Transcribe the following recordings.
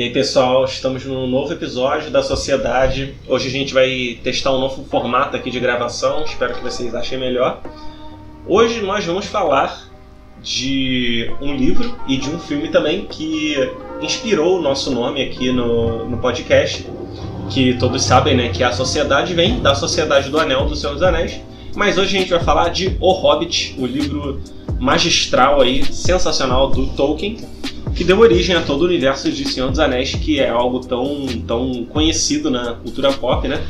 E aí, pessoal, estamos num novo episódio da Sociedade. Hoje a gente vai testar um novo formato aqui de gravação, espero que vocês achem melhor. Hoje nós vamos falar de um livro e de um filme também que inspirou o nosso nome aqui no, no podcast, que todos sabem né, que a Sociedade vem da Sociedade do Anel do Senhor dos Anéis. Mas hoje a gente vai falar de O Hobbit, o livro magistral aí, sensacional do Tolkien, que deu origem a todo o universo de Senhor dos Anéis, que é algo tão, tão conhecido na cultura pop, né?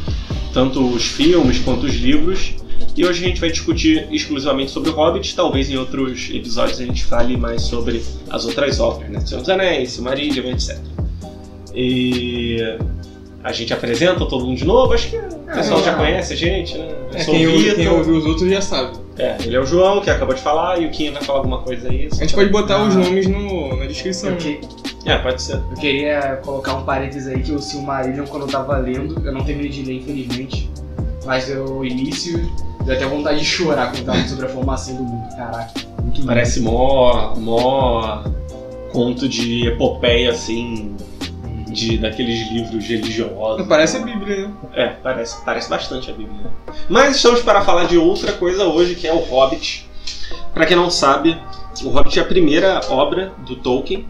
Tanto os filmes quanto os livros. E hoje a gente vai discutir exclusivamente sobre o Hobbit, talvez em outros episódios a gente fale mais sobre as outras obras, né? Senhor dos Anéis, Silmarillion, etc. E a gente apresenta todo mundo de novo, acho que o pessoal É, já conhece a gente, né? Eu É, sou quem, o Vitor. quem ouviu os outros já sabe. É, ele é o João, que acabou de falar, e o Kim vai falar alguma coisa aí. A gente pode botar Ah. os nomes no, na descrição. Que- É, pode ser. eu queria colocar um parênteses aí que o Silmarillion, quando eu tava lendo, eu não terminei de ler, infelizmente. Mas eu, o início, deu até vontade de chorar quando tava sobre a formação do mundo. Caraca, muito lindo. Parece mó, mó conto de epopeia, assim, de, daqueles livros religiosos. Parece a Bíblia, né? É, parece, parece bastante a Bíblia. Mas estamos para falar de outra coisa hoje, que é o Hobbit. Para quem não sabe, o Hobbit é a primeira obra do Tolkien.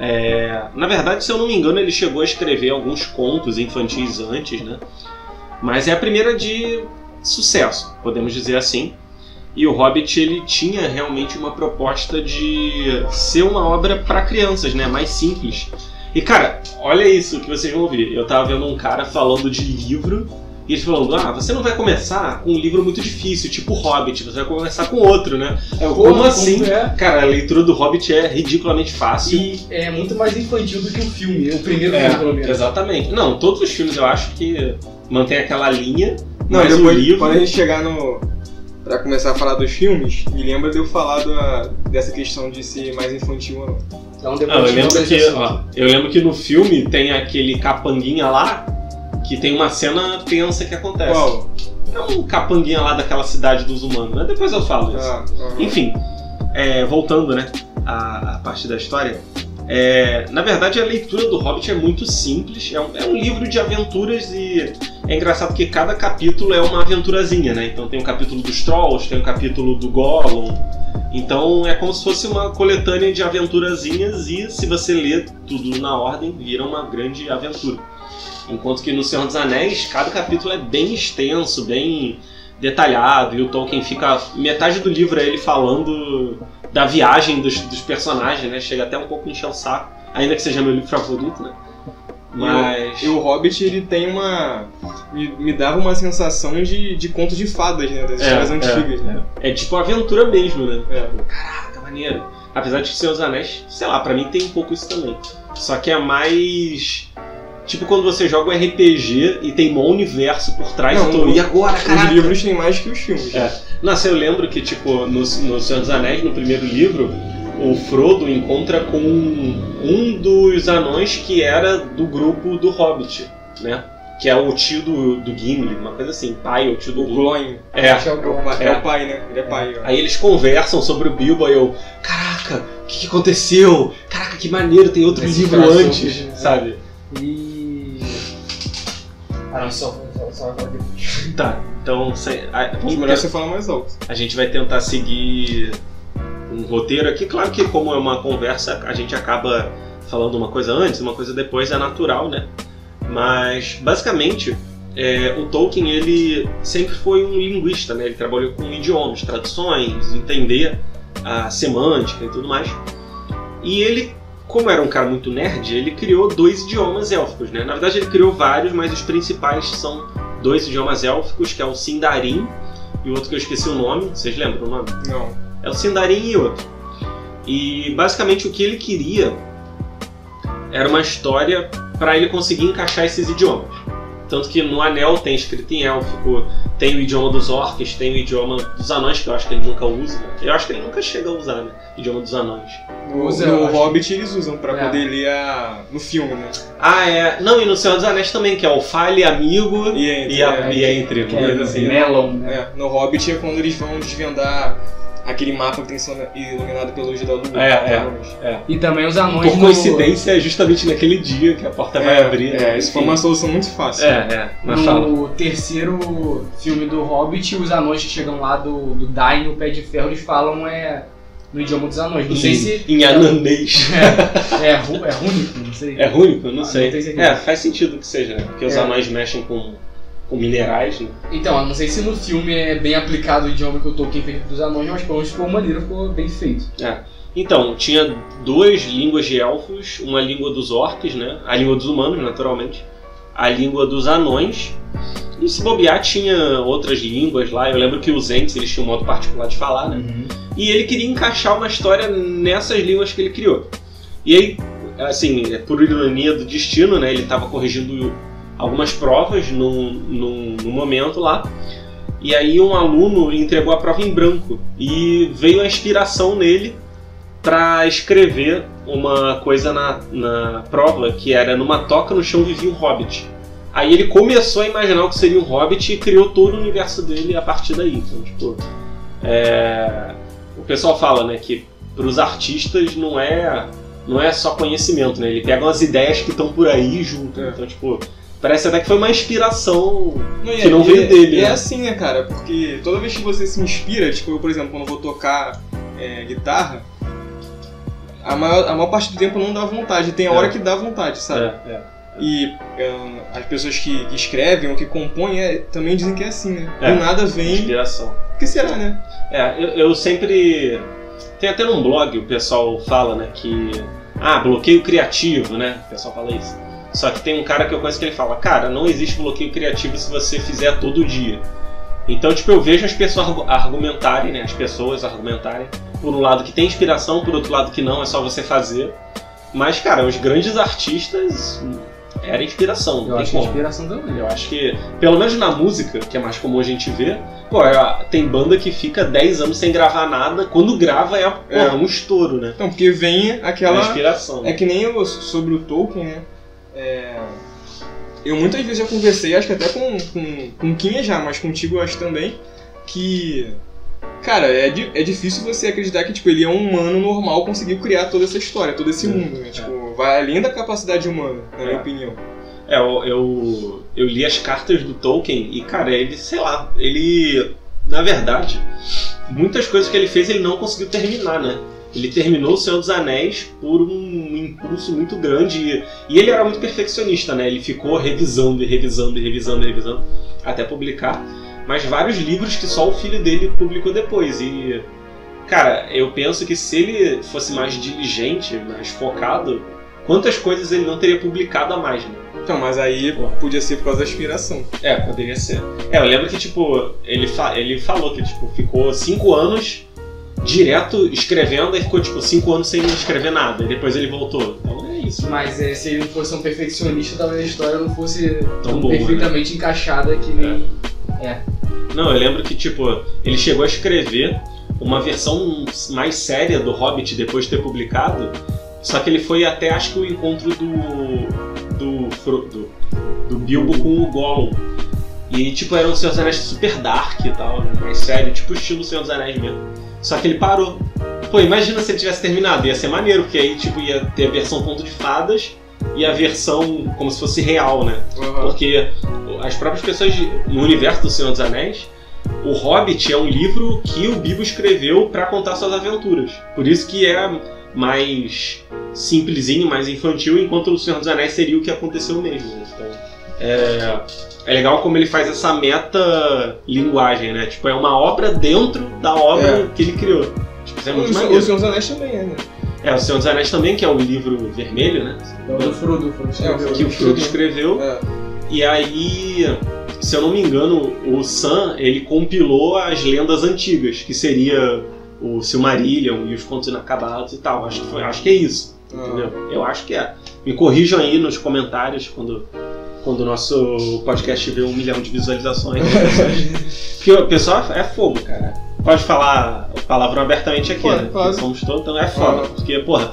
É, na verdade, se eu não me engano, ele chegou a escrever alguns contos infantis antes, né? Mas é a primeira de sucesso, podemos dizer assim. E o Hobbit ele tinha realmente uma proposta de ser uma obra para crianças, né? Mais simples. E cara, olha isso que vocês vão ouvir. Eu tava vendo um cara falando de livro e ele falando: Ah, você não vai começar com um livro muito difícil, tipo Hobbit, você vai começar com outro, né? Aí eu, como assim? É? Cara, a leitura do Hobbit é ridiculamente fácil. E é muito mais infantil do que o filme, o primeiro É, filme, pelo menos. Exatamente. Não, todos os filmes eu acho que mantém aquela linha. Não, mas depois, o livro. quando a gente chegar no. Pra começar a falar dos filmes, me lembra de eu falar da- dessa questão de ser mais infantil ou não. Então Ah, depois eu lembro que, ó, eu lembro que no filme tem aquele capanguinha lá que tem uma cena tensa que acontece. Qual? É um capanguinha lá daquela cidade dos humanos, mas depois eu falo isso. Ah, aham. Enfim, é, voltando, né, à, à parte da história. É, na verdade, a leitura do Hobbit é muito simples. É um, é um livro de aventuras e é engraçado que cada capítulo é uma aventurazinha, né? Então tem o capítulo dos Trolls, tem o capítulo do Gollum. Então é como se fosse uma coletânea de aventurazinhas e se você ler tudo na ordem, vira uma grande aventura. Enquanto que no Senhor dos Anéis, cada capítulo é bem extenso, bem detalhado, e o Tolkien fica. Metade do livro é ele falando da viagem dos, dos personagens, né? Chega até um pouco encher o saco, ainda que seja meu livro favorito, né? Mas. E o Hobbit, ele tem uma. Me, me dava uma sensação de, de conto de fadas, né? Das histórias é, antigas. né? É, é tipo aventura mesmo, né? É. Caraca, maneiro. Apesar de que Senhor dos Anéis, sei lá, pra mim tem um pouco isso também. Só que é mais. Tipo quando você joga um RPG e tem um universo por trás Não, e tu. o- E agora, Os caraca? livros têm mais que os filmes. É. Nossa, eu lembro que, tipo, no, no Senhor dos Anéis, no primeiro livro, o Frodo encontra com um dos anões que era do grupo do Hobbit, né? Que é o tio do, do Gimli, uma coisa assim, pai ou tio do O É. É o é, É. é o pai, né? Ele é pai. ó. Aí eles conversam sobre o Bilbo e eu, caraca, o que, que aconteceu? Caraca, que maneiro, tem outro Esse livro crossover, antes, né? sabe? E. Ah, não, só, só, só agora depois. Tá, então a, vamos melhor você falar mais alto. a gente vai tentar seguir um roteiro aqui. Claro que como é uma conversa, a gente acaba falando uma coisa antes, uma coisa depois, é natural, né? Mas basicamente é, o Tolkien ele sempre foi um linguista, né? Ele trabalhou com idiomas, traduções, entender a semântica e tudo mais. E ele, como era um cara muito nerd, ele criou dois idiomas élficos, né? Na verdade ele criou vários, mas os principais são dois idiomas élficos, que é o Sindarin e o outro que eu esqueci o nome. Vocês lembram o nome? Não. É o Sindarin e outro. E basicamente o que ele queria era uma história para ele conseguir encaixar esses idiomas. Tanto que no Anel tem escrito em élfico, tem o idioma dos orcs, tem o idioma dos anões, que eu acho que ele nunca usa. Eu acho que ele nunca chega a usar, né? O idioma dos anões. No, Usa, no acho. Hobbit eles usam pra É. poder ler a... no filme, né? Ah, é. Não, e no Senhor dos Anéis também, que é o Fale Amigo E, entre, e, a, é, e Entre. é assim. né? Melon, né? é, no Hobbit é quando eles vão desvendar aquele mapa que tem ser iluminado pela luz da lua. É, é. Então, E também os anões Por no- coincidência, é justamente naquele dia que a porta vai É, abrir. é, né? isso foi uma solução muito fácil. É, é, mas fala. No terceiro filme do Hobbit, os anões que chegam lá do, do Dain, no Pé de Ferro, eles falam é, no idioma dos anões. Não sei se. Em anandês. É, é, ru- é rúnico, não sei. É único? Não Ah, sei. não é, faz sentido que seja, né? Porque os É. anões mexem com, com minerais, né? Então, eu não sei se no filme é bem aplicado o idioma que o Tolkien fez dos anões, mas pelo menos ficou maneiro, ficou bem feito. Então, tinha duas línguas de elfos, uma língua dos orcs, né? A língua dos humanos, naturalmente. A língua dos anões. E se bobear, tinha outras línguas lá. Eu lembro que os Ents, eles tinham um modo particular de falar, né? E ele queria encaixar uma história nessas línguas que ele criou. E aí, assim, é por ironia do destino, né? Ele estava corrigindo algumas provas num, num, num momento lá. E aí um aluno entregou a prova em branco. E veio a inspiração nele para escrever uma coisa na, na prova que era numa toca no chão vivia um hobbit. Aí ele começou a imaginar o que seria um hobbit e criou todo o universo dele a partir daí. Então, tipo, é, o pessoal fala, né, que para os artistas não é não é só conhecimento, né? Ele pega umas ideias que estão por aí junto. É. Então, tipo, parece até que foi uma inspiração. Não, Que é- não veio é- dele, é né? assim, né, cara? Porque toda vez que você se inspira, tipo, eu, por exemplo, quando eu vou tocar é, guitarra, a maior, a maior parte do tempo não dá vontade. Tem a É. hora que dá vontade, sabe? É, é. E as pessoas que, que escrevem ou que compõem é, também dizem que é assim, né? É. Do nada vem. Inspiração. O que será, né? É, eu, eu sempre. Tem até num blog o pessoal fala, né, que. Ah, bloqueio criativo, né? O pessoal fala isso. Só que tem um cara que eu conheço que ele fala, cara, não existe bloqueio criativo se você fizer todo dia. Então, tipo, eu vejo as pessoas argu- argumentarem, né? As pessoas argumentarem. Por um lado que tem inspiração, por outro lado que não, é só você fazer. Mas, cara, os grandes artistas era inspiração, Eu acho que é inspiração também. Eu acho que, pelo menos na música, que é mais comum a gente ver, pô, é- tem banda que fica 10 anos sem gravar nada, quando grava é, porra, É. um estouro, né? Então, porque vem É aquela. inspiração. É que nem eu, sobre o Tolkien, né? É, Eu muitas vezes já conversei, acho que até com, com, com Kinha já, mas contigo eu acho também, que. Cara, é, di- é difícil você acreditar que tipo, ele é um humano normal, conseguiu criar toda essa história, todo esse É, mundo, né? Tipo, vai além da capacidade humana, na minha É. opinião. É, eu, eu, eu li as cartas do Tolkien e, cara, ele, sei lá, ele. Na verdade, muitas coisas que ele fez ele não conseguiu terminar, né? Ele terminou O Senhor dos Anéis por um impulso muito grande e, ele era muito perfeccionista, né? Ele ficou revisando e revisando e revisando e revisando até publicar. Mas vários livros que só o filho dele publicou depois. E, cara, eu penso que se ele fosse mais diligente, mais focado, quantas coisas ele não teria publicado a mais, né? Então, mas aí Pô. podia ser por causa da inspiração. É, poderia ser. É, eu lembro que, tipo, ele, fa ele falou que, tipo, ficou cinco anos direto escrevendo e ficou, tipo, cinco anos sem escrever nada. E depois ele voltou. Então é isso. Mas é, se ele não fosse um perfeccionista, talvez a história não fosse Tão tão boa, né? perfeitamente encaixada que nem. Não, eu lembro que, tipo, ele chegou a escrever uma versão mais séria do Hobbit depois de ter publicado. Só que ele foi até, acho que, o encontro do. do. Do, do Bilbo com o Gollum. E, tipo, era um Senhor dos Anéis super dark e tal, né? mais sério, tipo o estilo Senhor dos Anéis mesmo. Só que ele parou. Pô, imagina se ele tivesse terminado, ia ser maneiro, porque aí, tipo, ia ter a versão conto de fadas e a versão como se fosse real, né? Porque as próprias pessoas de- no universo do Senhor dos Anéis, o Hobbit é um livro que o Bilbo escreveu para contar suas aventuras. Por isso que é mais simplesinho, mais infantil, enquanto o Senhor dos Anéis seria o que aconteceu mesmo. né? Então, é, é legal como ele faz essa meta linguagem, né? Tipo, é uma obra dentro da obra É. que ele criou. Tipo, isso é muito o, maneiro. o Senhor dos Anéis também é, né? É, o Senhor dos Anéis também, que é o livro vermelho, né? É o do Frodo, o Frodo escreveu. Que o Frodo escreveu. É. E aí, se eu não me engano, o Sam ele compilou as lendas antigas, que seria o Silmarillion e os contos inacabados e tal. Acho que, foi, acho que é isso, entendeu? Eu acho que é. Me corrijam aí nos comentários quando, quando o nosso podcast tiver um milhão de visualizações. Porque o pessoal é fogo, cara. Pode falar palavrão abertamente aqui, Pode, né? pode. Somos todos, então é foda. Porque, porra,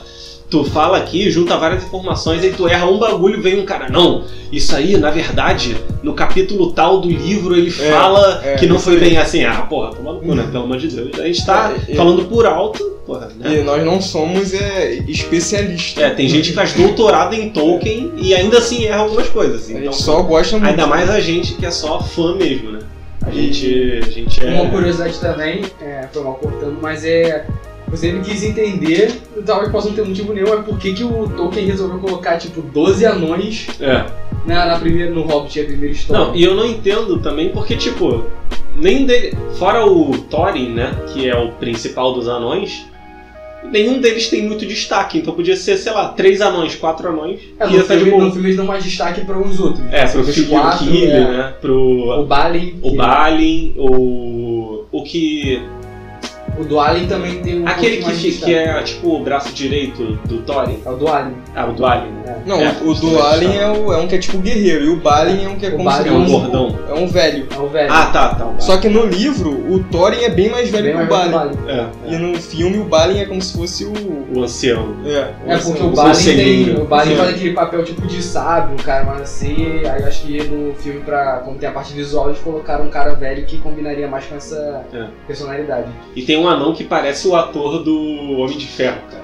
tu fala aqui, junta várias informações, aí tu erra um bagulho, vem um cara, não, isso aí, na verdade, no capítulo tal do livro ele É, fala é, que não foi aí. bem assim. Ah, porra, toma no cu, né? Pelo amor de Deus. A gente tá É, é. falando por alto, porra, né? E nós não somos é, especialistas. É, tem gente que faz doutorado em Tolkien e ainda assim erra algumas coisas. A Então, gente só gosta muito. ainda mais a gente que é só fã mesmo, né? A gente, a gente é. Uma curiosidade também, é, foi mal cortando, mas é. Você ele quis entender, talvez possa não ter motivo nenhum, é por que que o Tolkien resolveu colocar, tipo, 12 anões É. na, na primeira, no Hobbit, a primeira história. Não, e eu não entendo também porque, tipo, nem dele. Fora o Thorin, né? Que é o principal dos anões, nenhum deles tem muito destaque. Então podia ser, sei lá, três anões, quatro anões. É, no, filme, no filme eles dão mais destaque para os outros. É, pro Os filho quatro, Killy, é. né? Pro. O Balin. O que- Balin, o. O que. O Dwalin também tem um Aquele que, que é tipo o braço direito do Thorin. É o Dwalin. Ah, o Dwalin, né? Não, É, o, o do Alien é, o- é um que é tipo guerreiro, e o Balin é um que é O como se É um gordão. É um velho. É o velho. Ah, tá, tá. o. Só que no livro, o Thorin é bem mais velho Bem que o Balin. o Balin. É, E no filme, o Balin é como se fosse o. o ancião. É, É porque o o Balin tem. O Balin faz aquele papel tipo de sábio, um cara mais assim. Aí eu acho que no filme, pra, como tem a parte visual, eles colocaram um cara velho que combinaria mais com essa É. personalidade. E tem um anão que parece o ator do Homem de Ferro, cara.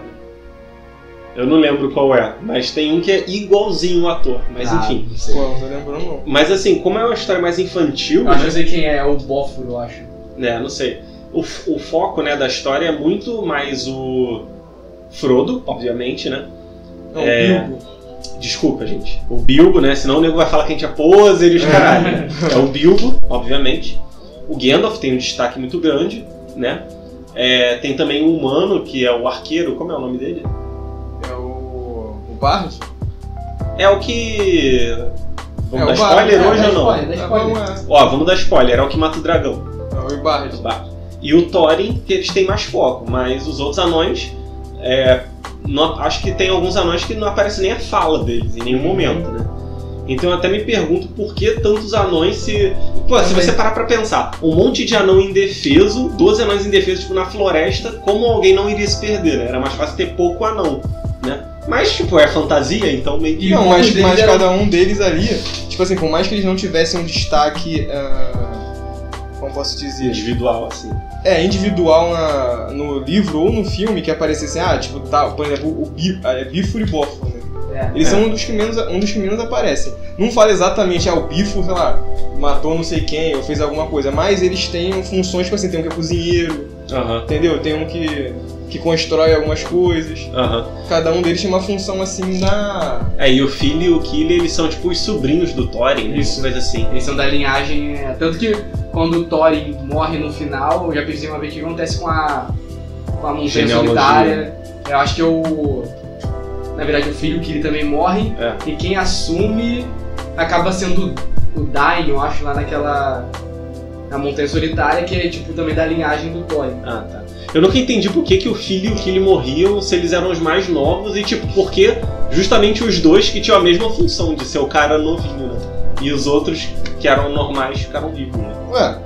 Eu não lembro qual é, mas tem um que é igualzinho o ator. Mas Ah, enfim. Não sei. Pô, não tô lembrando não. Mas assim, como é uma história mais infantil, Eu acho que né? eu sei quem é, é o Bóforo, eu acho. né, não sei. O, o foco né, da história é muito mais o Frodo, obviamente, né? Não, É. Bilbo. Desculpa, gente. O Bilbo, né? Senão o nego vai falar que a gente é poser e os caralho. né? É o Bilbo, obviamente. O Gandalf tem um destaque muito grande, né? É, tem também o humano, que é o arqueiro, como é o nome dele? É o. O Bard? É o que. Vamos É, dar o Bard, spoiler é, hoje dá ou não? spoiler. É, spoiler. não é. Ó, vamos dar spoiler, é o que mata o dragão. É o Bard. E o Thorin, que eles têm mais foco, mas os outros anões. é, não- acho que tem alguns anões que não aparece nem a fala deles em nenhum momento, né? Então eu até me pergunto por que tantos anões se. Pô, se você parar pra pensar, um monte de anão indefeso, 12 anões indefesos, tipo, na floresta, como alguém não iria se perder, né? Era mais fácil ter pouco anão, né? Mas, tipo, é fantasia, então meio que. Não, o mas, deles mas era- cada um deles ali, tipo assim, por mais que eles não tivessem um destaque. ah, como posso dizer? individual, assim. É, individual na- no livro ou no filme que aparecesse, ah, tipo, tá, por exemplo, o Bi, ah, é É. Eles É. são um dos, que menos, um dos que menos aparecem. Não fala exatamente, ah, o Bifo, sei lá, matou não sei quem ou fez alguma coisa, mas eles têm funções, tipo assim, tem um que é cozinheiro, entendeu? Tem um que, que constrói algumas coisas. Cada um deles tem uma função assim da. É, e o Phil e o Killy, eles são tipo os sobrinhos do Thorin, né? Isso. Coisa assim. Eles são da linhagem. é, Tanto que quando o Thorin morre no final, eu já pensei uma vez o que acontece com a. com a montanha solitária. Eu acho que o. Na verdade o filho que ele também morre. É. E quem assume acaba sendo o Dain, eu acho, lá naquela. na montanha solitária, que é tipo também da linhagem do Thorin. Ah, tá. Eu nunca entendi por que, que o Phil e o Killy morriam se eles eram os mais novos e, tipo, por que justamente os dois que tinham a mesma função de ser o cara novinho, né? E os outros que eram normais ficaram vivos, né? Ué.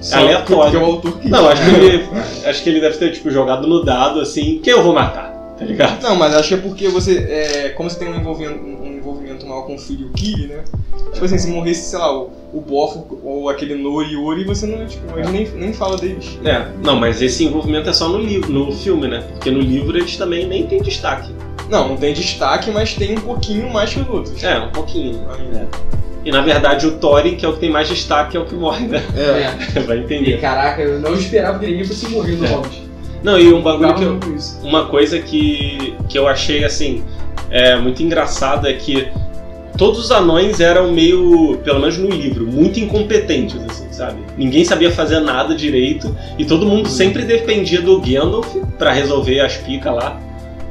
Só Aleatório. Porque o autor quis. Não, acho que ele. acho que ele deve ter, tipo, jogado no dado assim, quem eu vou matar, tá ligado? Não, mas acho que é porque você. É, como você tem um envolvimento, um envolvimento maior com o filho e o Killy, né? Tipo assim, se morresse, sei lá, o, o Bofo ou aquele Nori Ori, você não, tipo, gente nem, nem fala deles. É, não, mas esse envolvimento é só no livro, no filme, né? Porque no livro eles também nem têm destaque. Não, não tem destaque, mas tem um pouquinho mais que os outros. É, um pouquinho. Ainda. E na verdade o Thorin, que é o que tem mais destaque, é o que morre, né? É. Vai E entender. caraca, eu não esperava que ninguém fosse morrer no É. Hobbit. Não, e um bagulho que eu, uma coisa que, que eu achei assim é, muito engraçado é que todos os anões eram meio, pelo menos no livro, muito incompetentes, assim, sabe? Ninguém sabia fazer nada direito e todo mundo sempre dependia do Gandalf pra resolver as picas lá.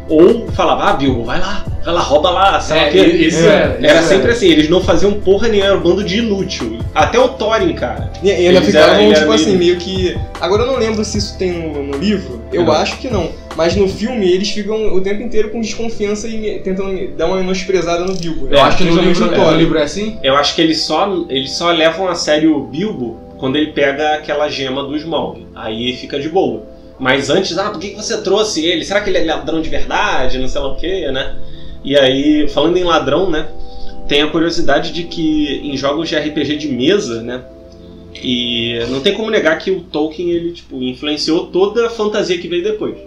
Ou falava, ah, Bilbo, vai lá, vai lá, rouba lá, sei lá o É, quê. isso É, era. Era isso sempre assim, eles não faziam porra nenhuma, era um bando de inútil. Até o Thorin, cara. E, ainda Eles ficavam, tipo era assim, meio- meio que. Agora eu não lembro se isso tem no, no livro, eu Uhum. acho que não. Mas no filme eles ficam o tempo inteiro com desconfiança e me- dar uma menosprezada no Bilbo. né? Eu acho que no livro, no no Thorin. livro é assim? Eu acho que eles só, eles só levam a sério o Bilbo quando ele pega aquela gema do Smaug. Aí fica de boa. Mas antes, ah, por que você trouxe ele? Será que ele é ladrão de verdade? Não sei lá o que, né? E aí, falando em ladrão, né? Tem a curiosidade de que em jogos de RPG de mesa, né? E não tem como negar que o Tolkien ele tipo influenciou toda a fantasia que veio depois.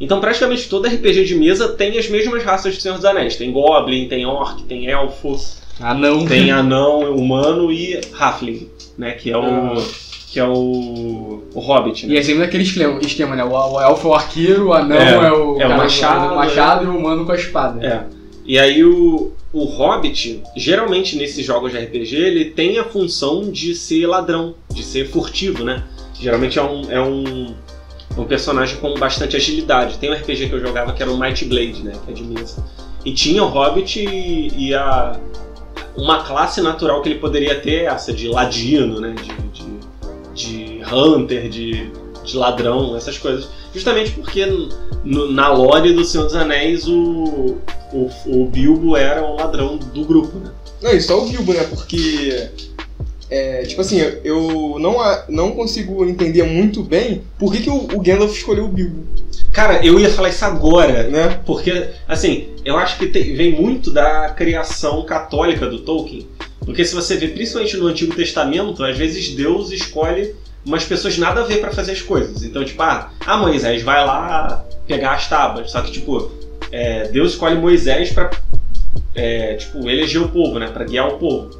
Então praticamente todo RPG de mesa tem as mesmas raças de Senhor dos Anéis. Tem Goblin, tem Orc, tem Elfo, Ah, não. tem Anão, Humano e Halfling, né? Que é o Ah. Que é o, o Hobbit, né? E é sempre naquele esquema, esquema, né? O, o elfo é o arqueiro, o anão É, é, o, é o machado, machado e o humano com a espada. É. E aí o, o Hobbit, geralmente nesses jogos de RPG, ele tem a função de ser ladrão, de ser furtivo, né? Geralmente é um, é um, um personagem com bastante agilidade. Tem um RPG que eu jogava que era o Might Blade, né? Que é de mesa. E tinha o Hobbit e, e a, uma classe natural que ele poderia ter essa de ladino, né? De hunter, de, de ladrão, essas coisas. Justamente porque no- na lore do Senhor dos Anéis o, o, o Bilbo era o ladrão do grupo, né? Não, isso é o Bilbo, né? Porque. É, tipo assim, eu- não, não consigo entender muito bem por que, que o, o Gandalf escolheu o Bilbo, Cara, eu ia falar isso agora, né? porque, assim, eu acho que tem- vem muito da criação católica do Tolkien. Porque se você vê, principalmente no Antigo Testamento, às vezes Deus escolhe umas pessoas nada a ver pra fazer as coisas. Então, tipo, ah, ah, Moisés vai lá pegar as tábuas. Só que, tipo, é, Deus escolhe Moisés pra, é, tipo, eleger o povo, né? Pra guiar o povo.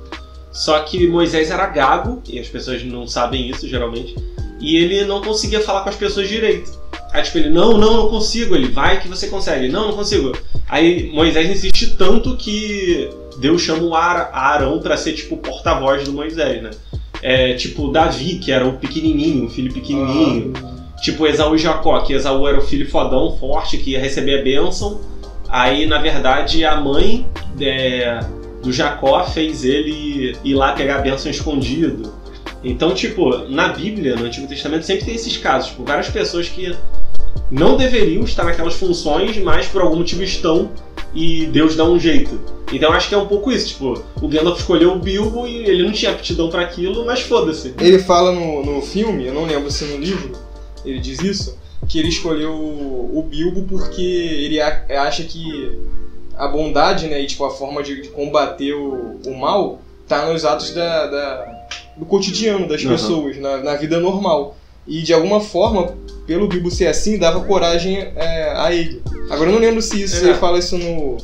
Só que Moisés era gago, e as pessoas não sabem isso geralmente, e ele não conseguia falar com as pessoas direito. Aí, tipo, ele, não, não, não consigo. Ele, vai que você consegue. Não, não consigo. Aí Moisés insiste tanto que Deus chama o Ara- Arão pra ser, tipo, porta-voz do Moisés, né? É, tipo, Davi, que era o pequenininho, o filho pequenininho. Tipo, Esaú e Jacó, que Esaú era o filho fodão, forte, que ia receber a bênção. Aí, na verdade, a mãe é, do Jacó fez ele ir lá pegar a bênção escondido. Então, tipo, na Bíblia, no Antigo Testamento, sempre tem esses casos. Tipo, várias pessoas que não deveriam estar naquelas funções, mas por algum motivo estão e Deus dá um jeito. Então, acho que é um pouco isso. Tipo, o Gandalf escolheu o Bilbo e ele não tinha aptidão pra aquilo, mas foda-se. Ele fala no, no filme, eu não lembro se no livro ele diz isso, que ele escolheu o, Bilbo porque ele a- acha que a bondade, né, e tipo, a forma de, de combater o, o mal tá nos atos da, da- do cotidiano das Uhum. pessoas, na, na vida normal. E de alguma forma, pelo Bilbo ser assim, dava coragem é, a ele. Agora eu não lembro se, isso, se É. ele fala isso no,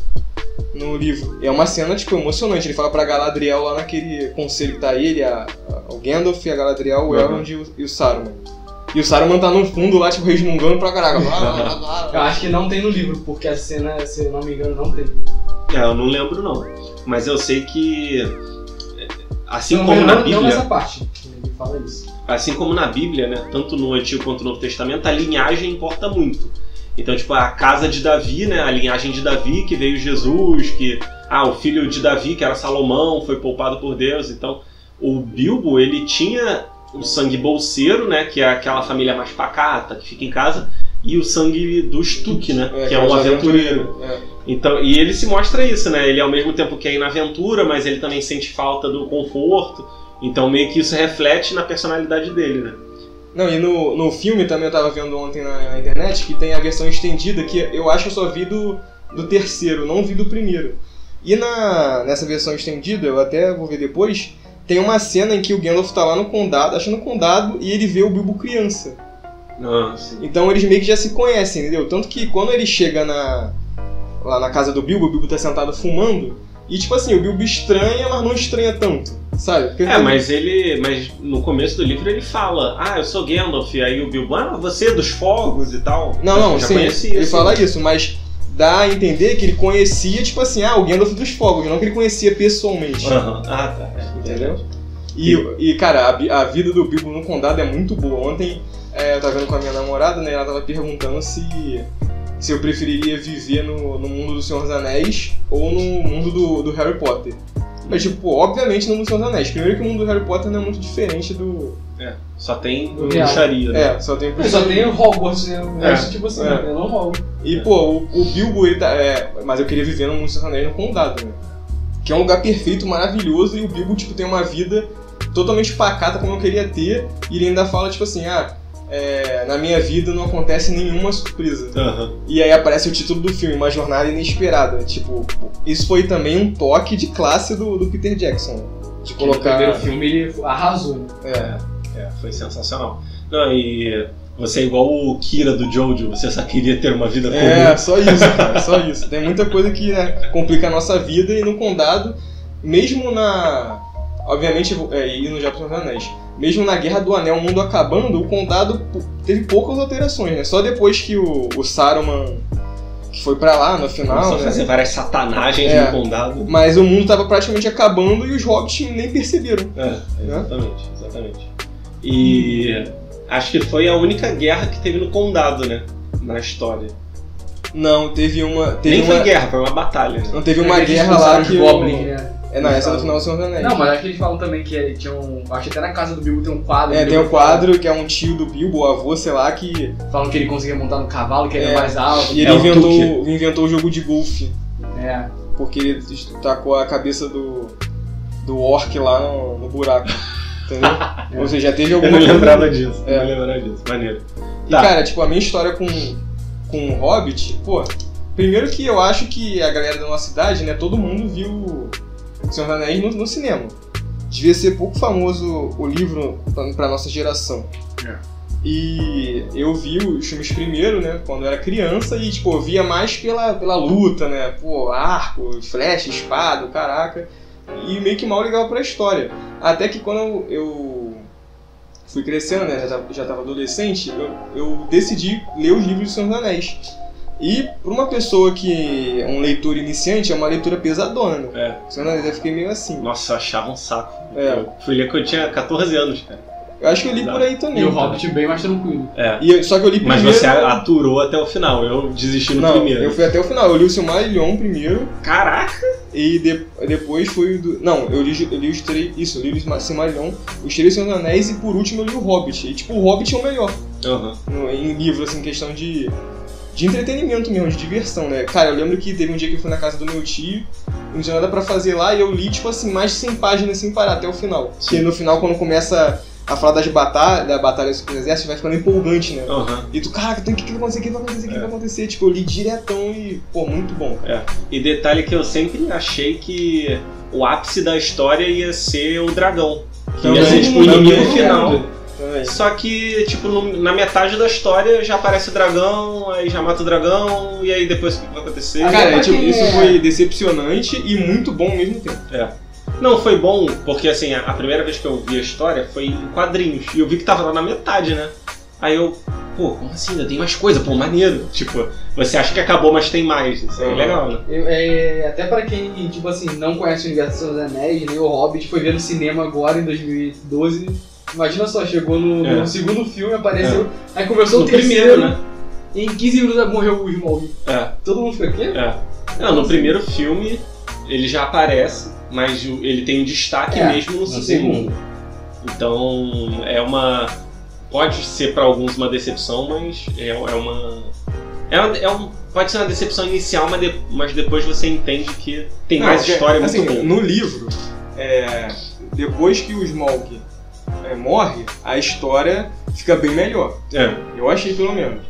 no livro. É uma cena, tipo, emocionante. Ele fala pra Galadriel lá naquele conselho que tá ele, a, a- o Gandalf, a Galadriel, o Uhum. Elrond e o, e o Saruman. E o Saruman tá no fundo lá, tipo, resmungando pra caraca. Blá, blá, blá, blá, Eu acho que não tem no livro, porque a cena, se eu não me engano, não tem. É, eu não lembro não. Mas eu sei que. Assim Não, como não, na não Bíblia. nessa parte. Ele fala isso. Assim como na Bíblia, né? Tanto no Antigo quanto no Novo Testamento, a linhagem importa muito. Então, tipo, a casa de Davi, né? A linhagem de Davi, que veio Jesus, que. Ah, o filho de Davi, que era Salomão, foi poupado por Deus. Então, o Bilbo, ele tinha o sangue bolseiro, né? Que é aquela família mais pacata, que fica em casa. E o sangue do Stuck, né? que é um os aventureiro. É. Então, e ele se mostra isso, né? Ele ao mesmo tempo quer ir na aventura, mas ele também sente falta do conforto. Então meio que isso reflete na personalidade dele, né? Não, e no, no filme também eu tava vendo ontem na, na internet que tem a versão estendida que eu acho que eu só vi do, do terceiro, não vi do primeiro. E na, nessa versão estendida, eu até vou ver depois, tem uma cena em que o Gandalf tá lá no condado, achando o condado, e ele vê o Bilbo criança. Ah, sim. Então eles meio que já se conhecem, entendeu? Tanto que quando ele chega na, lá na casa do Bilbo, o Bilbo tá sentado fumando, e tipo assim, o Bilbo estranha, mas não estranha tanto, sabe? Porque É, mas ele. Mas no começo do livro ele fala, ah, eu sou Gandalf, e aí o Bilbo, ah, você é dos fogos e tal. Não, não, já sim, conhecia. ele assim. fala isso, mas dá a entender que ele conhecia, tipo assim, ah, o Gandalf dos Fogos, não que ele conhecia pessoalmente. Aham. Ah, tá. É, Entendeu? E, e, cara, a, a vida do Bilbo no condado é muito boa. Ontem é, eu tava vendo com a minha namorada, né? Ela tava perguntando se, se eu preferiria viver no, no mundo do Senhor dos Anéis ou no mundo do, do Harry Potter. Mas, tipo, obviamente no mundo do Senhor dos Anéis. Primeiro que o mundo do Harry Potter não é muito diferente do. É, só tem bruxaria, né? É, só tem Mas só tem o Hogwarts, né? O É, tipo assim, é. né? eu não rogo. E, pô, o, o Bilbo, ele tá. é, mas eu queria viver no mundo do Senhor dos Anéis no condado, né? Que é um lugar perfeito, maravilhoso, e o Bilbo, tipo, tem uma vida totalmente pacata como eu queria ter, e ele ainda fala, tipo assim, ah, é, na minha vida não acontece nenhuma surpresa. Aham. E aí aparece o título do filme, Uma Jornada Inesperada. Tipo, isso foi também um toque de classe do, do Peter Jackson. De No colocar. primeiro filme ele arrasou, né? É. É, foi sensacional. Não, e você é igual o Kira do Jojo, você só queria ter uma vida comum. É, só isso, cara, só isso. Tem muita coisa que né, complica a nossa vida e no condado, mesmo na. Obviamente, é, indo já para os anéis, mesmo na Guerra do Anel, o mundo acabando, o condado teve poucas alterações, né? Só depois que o, o Saruman foi pra lá no final, Começou né? fazer várias satanagens É. no condado. Mas o mundo tava praticamente acabando e os hobbits nem perceberam. É, exatamente, exatamente. E acho que foi a única guerra que teve no condado, né? Na história. Não, teve uma. Teve Nem uma foi guerra, foi uma batalha. né? não teve uma guerra lá que. os o- né? É, não, essa é do final do Senhor dos Anéis. Não, mas acho que eles falam também que é, tinha um. Acho que até na casa do Bilbo tem um quadro. É, tem um quadro que é um tio do Bilbo, o avô, sei lá, que Falam que ele conseguia montar no cavalo, que ele É. era mais alto. E ele É o inventou, inventou o jogo de golfe, É. porque ele tacou a cabeça do, do orc lá no, no buraco. Entendeu? É. Ou seja, já teve Eu alguma não coisa- lembrava disso. É. Eu não lembrava disso. Maneiro. E Tá. cara, tipo, a minha história com, com o Hobbit, pô, primeiro que eu acho que a galera da nossa cidade, né, todo mundo viu Senhor dos Anéis no, no cinema. Devia ser pouco famoso o livro pra nossa geração. É. E eu vi os filmes primeiro, né, quando eu era criança, e, tipo, eu via mais pela, pela luta, né, pô, arco, flecha, espada, caraca, e meio que mal ligava pra história. Até que quando eu, fui crescendo, né, já já tava adolescente, eu, eu decidi ler os livros do Senhor dos Anéis. E pra uma pessoa que é um leitor iniciante, é uma leitura pesadona, né? É. Eu fiquei meio assim. Nossa, eu achava um saco. É. Eu fui ler quando eu tinha 14 anos, cara. Eu acho que eu li por aí também. E o. Hobbit bem mais tranquilo. É. E eu- só que eu li Mas primeiro... você aturou até o final. Eu desisti no Não, primeiro. eu fui até o final. Eu li o Silmarillion primeiro, Caraca! e de- depois foi o do... Não, eu li, eu li os três... Isso, eu li o Silmarillion, os três Senhor dos Anéis, e por último eu li o Hobbit. E, tipo, o Hobbit é o melhor. Aham. no- em livro, assim, questão de, de entretenimento mesmo, de diversão, né? Cara, eu lembro que teve um dia que eu fui na casa do meu tio, não tinha nada pra fazer lá, e eu li, tipo assim, mais de 100 páginas sem parar até o final. Porque no final, quando começa a falar das batalhas, da batalha dos exércitos, vai ficando empolgante, né? Aham. E tu, caraca, tem o que, que vai acontecer, o que vai acontecer, o que vai acontecer? Tipo, eu li diretão e, pô, muito bom, cara. E detalhe que eu sempre achei que o ápice da história ia ser o dragão. Que ia ser tipo o inimigo final. Também. Só que, tipo, no- na metade da história já aparece o dragão, aí já mata o dragão, e aí depois o que vai acontecer? Ah, Cara, pra tipo, isso é- foi decepcionante e muito bom ao mesmo tempo. Não, foi bom, porque assim, a a primeira vez que eu vi a história foi em quadrinhos, e eu vi que tava lá na metade, né? Aí eu, pô, como assim? Ainda tem mais coisa, pô, maneiro. Tipo, você acha que acabou, mas tem mais. Isso é Uhum. legal, né? Eu- é, até pra quem, tipo assim, não conhece o universo dos Anéis, nem o Hobbit, foi ver no cinema agora, em 2012. Imagina só, chegou no, no É. segundo filme, apareceu, aí começou No o terceiro, primeiro, né? e em 15 minutos morreu o Smaug. É. Todo mundo fica aqui? É. Não, no primeiro filme ele já aparece, mas ele tem um destaque É, mesmo no, no segundo. segundo. Então é uma. Pode ser pra alguns uma decepção, mas é, é uma. É, uma- é um, pode ser uma decepção inicial, mas, de- mas depois você entende que tem Não, mais porque, história assim, muito boa. No livro, é, depois que o Smaug é, morre, a história fica bem melhor. É. Eu achei, pelo menos.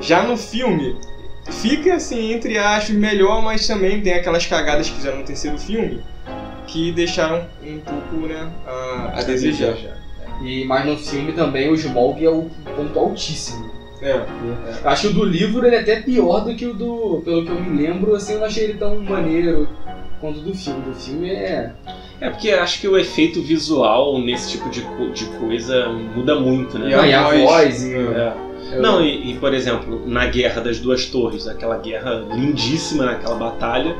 Já no filme, fica assim, entre aspas, melhor, mas também tem aquelas cagadas que fizeram no terceiro filme que deixaram um pouco, né, a, a desejar. E, mas no filme também o Smaug é o ponto altíssimo. É. Eu acho que o do livro ele é até pior do que o do. Pelo que eu me lembro, assim, eu não achei ele tão maneiro quanto o do filme. Do filme é. É porque acho que o efeito visual nesse tipo de, co- de coisa muda muito, né? E a Não, e a voz- voz e. É. eu- Não, e, e, por exemplo, na Guerra das Duas Torres, aquela guerra lindíssima naquela batalha,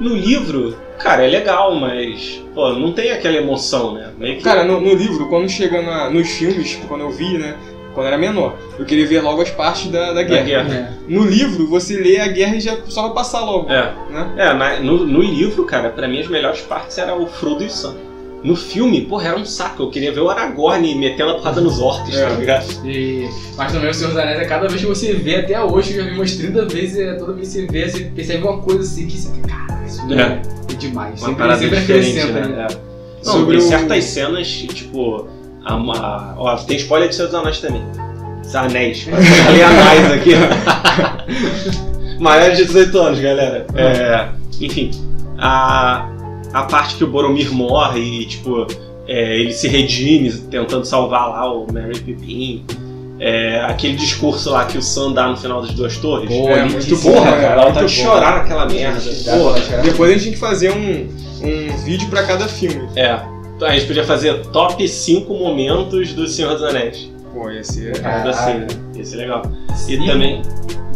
no livro, cara, é legal, mas, pô, não tem aquela emoção, né? Meio que- Cara, no, no livro, quando chega na- nos filmes, quando eu vi, né, quando era menor, eu queria ver logo as partes da, da da guerra. guerra. É. No livro, você lê a guerra e já só vai passar logo, É, né? é na- no, no livro, cara, pra mim as melhores partes eram o Frodo e o Sam. No filme, porra, era um saco. Eu queria ver o Aragorn metendo a porrada nos orcs, É. tá ligado? E- Mas também o Senhor dos Anéis é cada vez que você vê, até hoje, eu já vi umas 30 vezes, é, toda vez que você vê, você percebe uma coisa assim que você fica, cara, isso É. é, é demais. Uma sempre, parada sempre diferente, acrescenta, né? né? É. Não, Sobre tem o- certas cenas, tipo, a, a- ó, tem spoiler de Seus Anéis também. Anéis. Falei anais aqui. Maior de 18 anos, galera. É, enfim, a, a parte que o Boromir morre e, tipo, é, ele se redime tentando salvar lá o Merry Pippin. É, aquele discurso lá que o Sam dá no final das duas torres. Pô, É, muito Porra, cara, muito vontade de chorar naquela merda. Porra. Depois a gente tem que fazer um, um vídeo pra cada filme. É. Então, a gente podia fazer top 5 momentos do Senhor dos Anéis. Pô, esse é. Caralho. Assim, né? Ia ser legal. E Sim. também,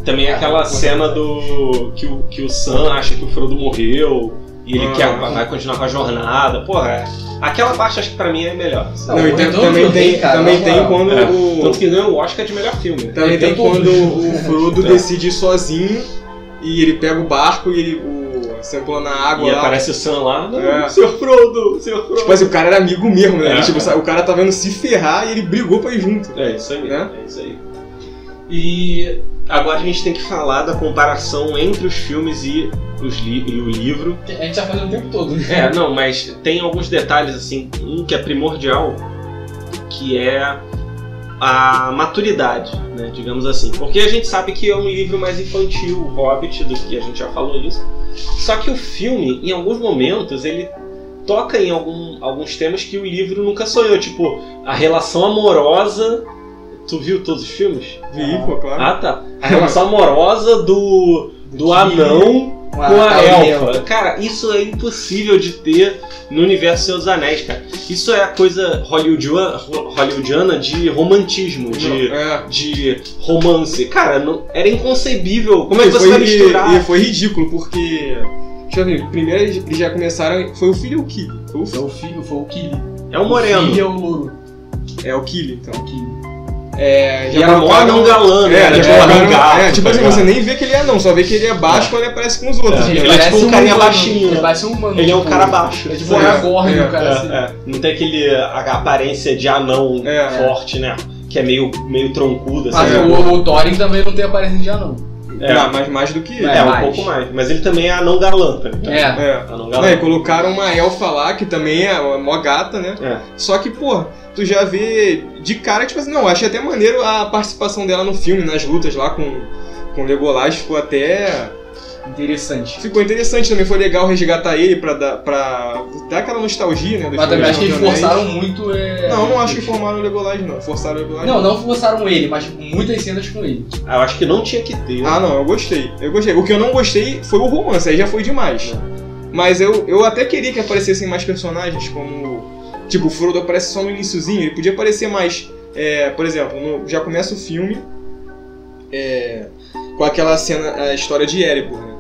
também aquela cena do. Que o, que o Sam acha que o Frodo morreu e ele Ah. quer, vai continuar com a jornada. Porra, é. aquela parte acho que pra mim é melhor. Não, Não, e tem- também tem, cara, também tem quando É. o. Tanto que ganhou o Oscar de melhor filme. Também Tem tem quando o Frodo É. decide ir sozinho e ele pega o barco e ele, o Sam pula na água E lá. aparece o Sam lá. Não, É. Senhor Frodo, Senhor Frodo. Tipo assim, o cara era amigo mesmo, né? É. Tipo, o cara tá vendo se ferrar e ele brigou pra ir junto. É isso aí, Né? é isso aí. E agora a gente tem que falar da comparação entre os filmes e, os li e o livro. A gente tá fazendo o tempo todo. É, não, mas tem alguns detalhes assim, um que é primordial, que é a maturidade, né, digamos assim. Porque a gente sabe que é um livro mais infantil, o Hobbit, do que a gente já falou isso. Só que o filme, em alguns momentos, ele toca em algum- alguns temas que o livro nunca sonhou, tipo a relação amorosa. Tu viu todos os filmes? Vi, pô, claro. Ah, tá. A relação amorosa do do anão com a Tauriel. elfa. Cara, isso é impossível de ter no universo Senhor dos Anéis, cara. Isso é a coisa hollywoodiana, hollywoodiana de romantismo, de, É. de romance. Cara, não, era inconcebível. Como é que E você foi, vai misturar? E, e foi ridículo, porque. Deixa eu ver, primeiro eles já começaram. Foi o filho e o Killy. Foi o filho, foi o Killy. É o Moreno. O Killy é o louro. É o Killy, então. O Killy. É, E era mó anão galã, né? É, Era já tipo um colocaram- anão gato, é, tipo tá assim, você nem vê que ele é não, só vê que ele é baixo quando ele aparece com os outros. É. né? Ele é tipo um carinha humano, baixinho, Ele parece um humano. Ele é um tipo, cara baixo. É tipo É, um Aragorn, é, o cara assim. É, é. Não tem aquele a aparência de anão É. forte, né? Que é meio, meio troncudo, assim. Mas É. o, o Thorin também não tem aparência de anão. É. Não, mas mais do que ele. É, É, um mais. pouco mais. Mas ele também é anão galã, tá ligado? É. É. Anão Não, galã. e colocaram uma elfa lá, que também é uma mó gata, né? É. Só que, pô, tu já vê de cara, tipo assim, não, eu achei até maneiro a participação dela no filme, nas lutas lá com, com o Legolas, ficou até. Interessante. Ficou interessante também, foi legal resgatar ele pra dar, pra dar aquela nostalgia, né? Mas também acho que forçaram muito. É... Não, não acho que formaram o Legolas, não. Forçaram o Legolas. Não, não forçaram ele, mas tipo, muitas cenas com ele. Ah, Eu acho que não tinha que ter. Ah, não, eu gostei. Eu gostei. O que eu não gostei foi o romance, aí já foi demais. Mas eu, eu até queria que aparecessem mais personagens, como. Tipo, o Frodo aparece só no iniciozinho, ele podia aparecer mais. é, por exemplo, no- já começa o filme é, com aquela cena, a história de Erebor, né?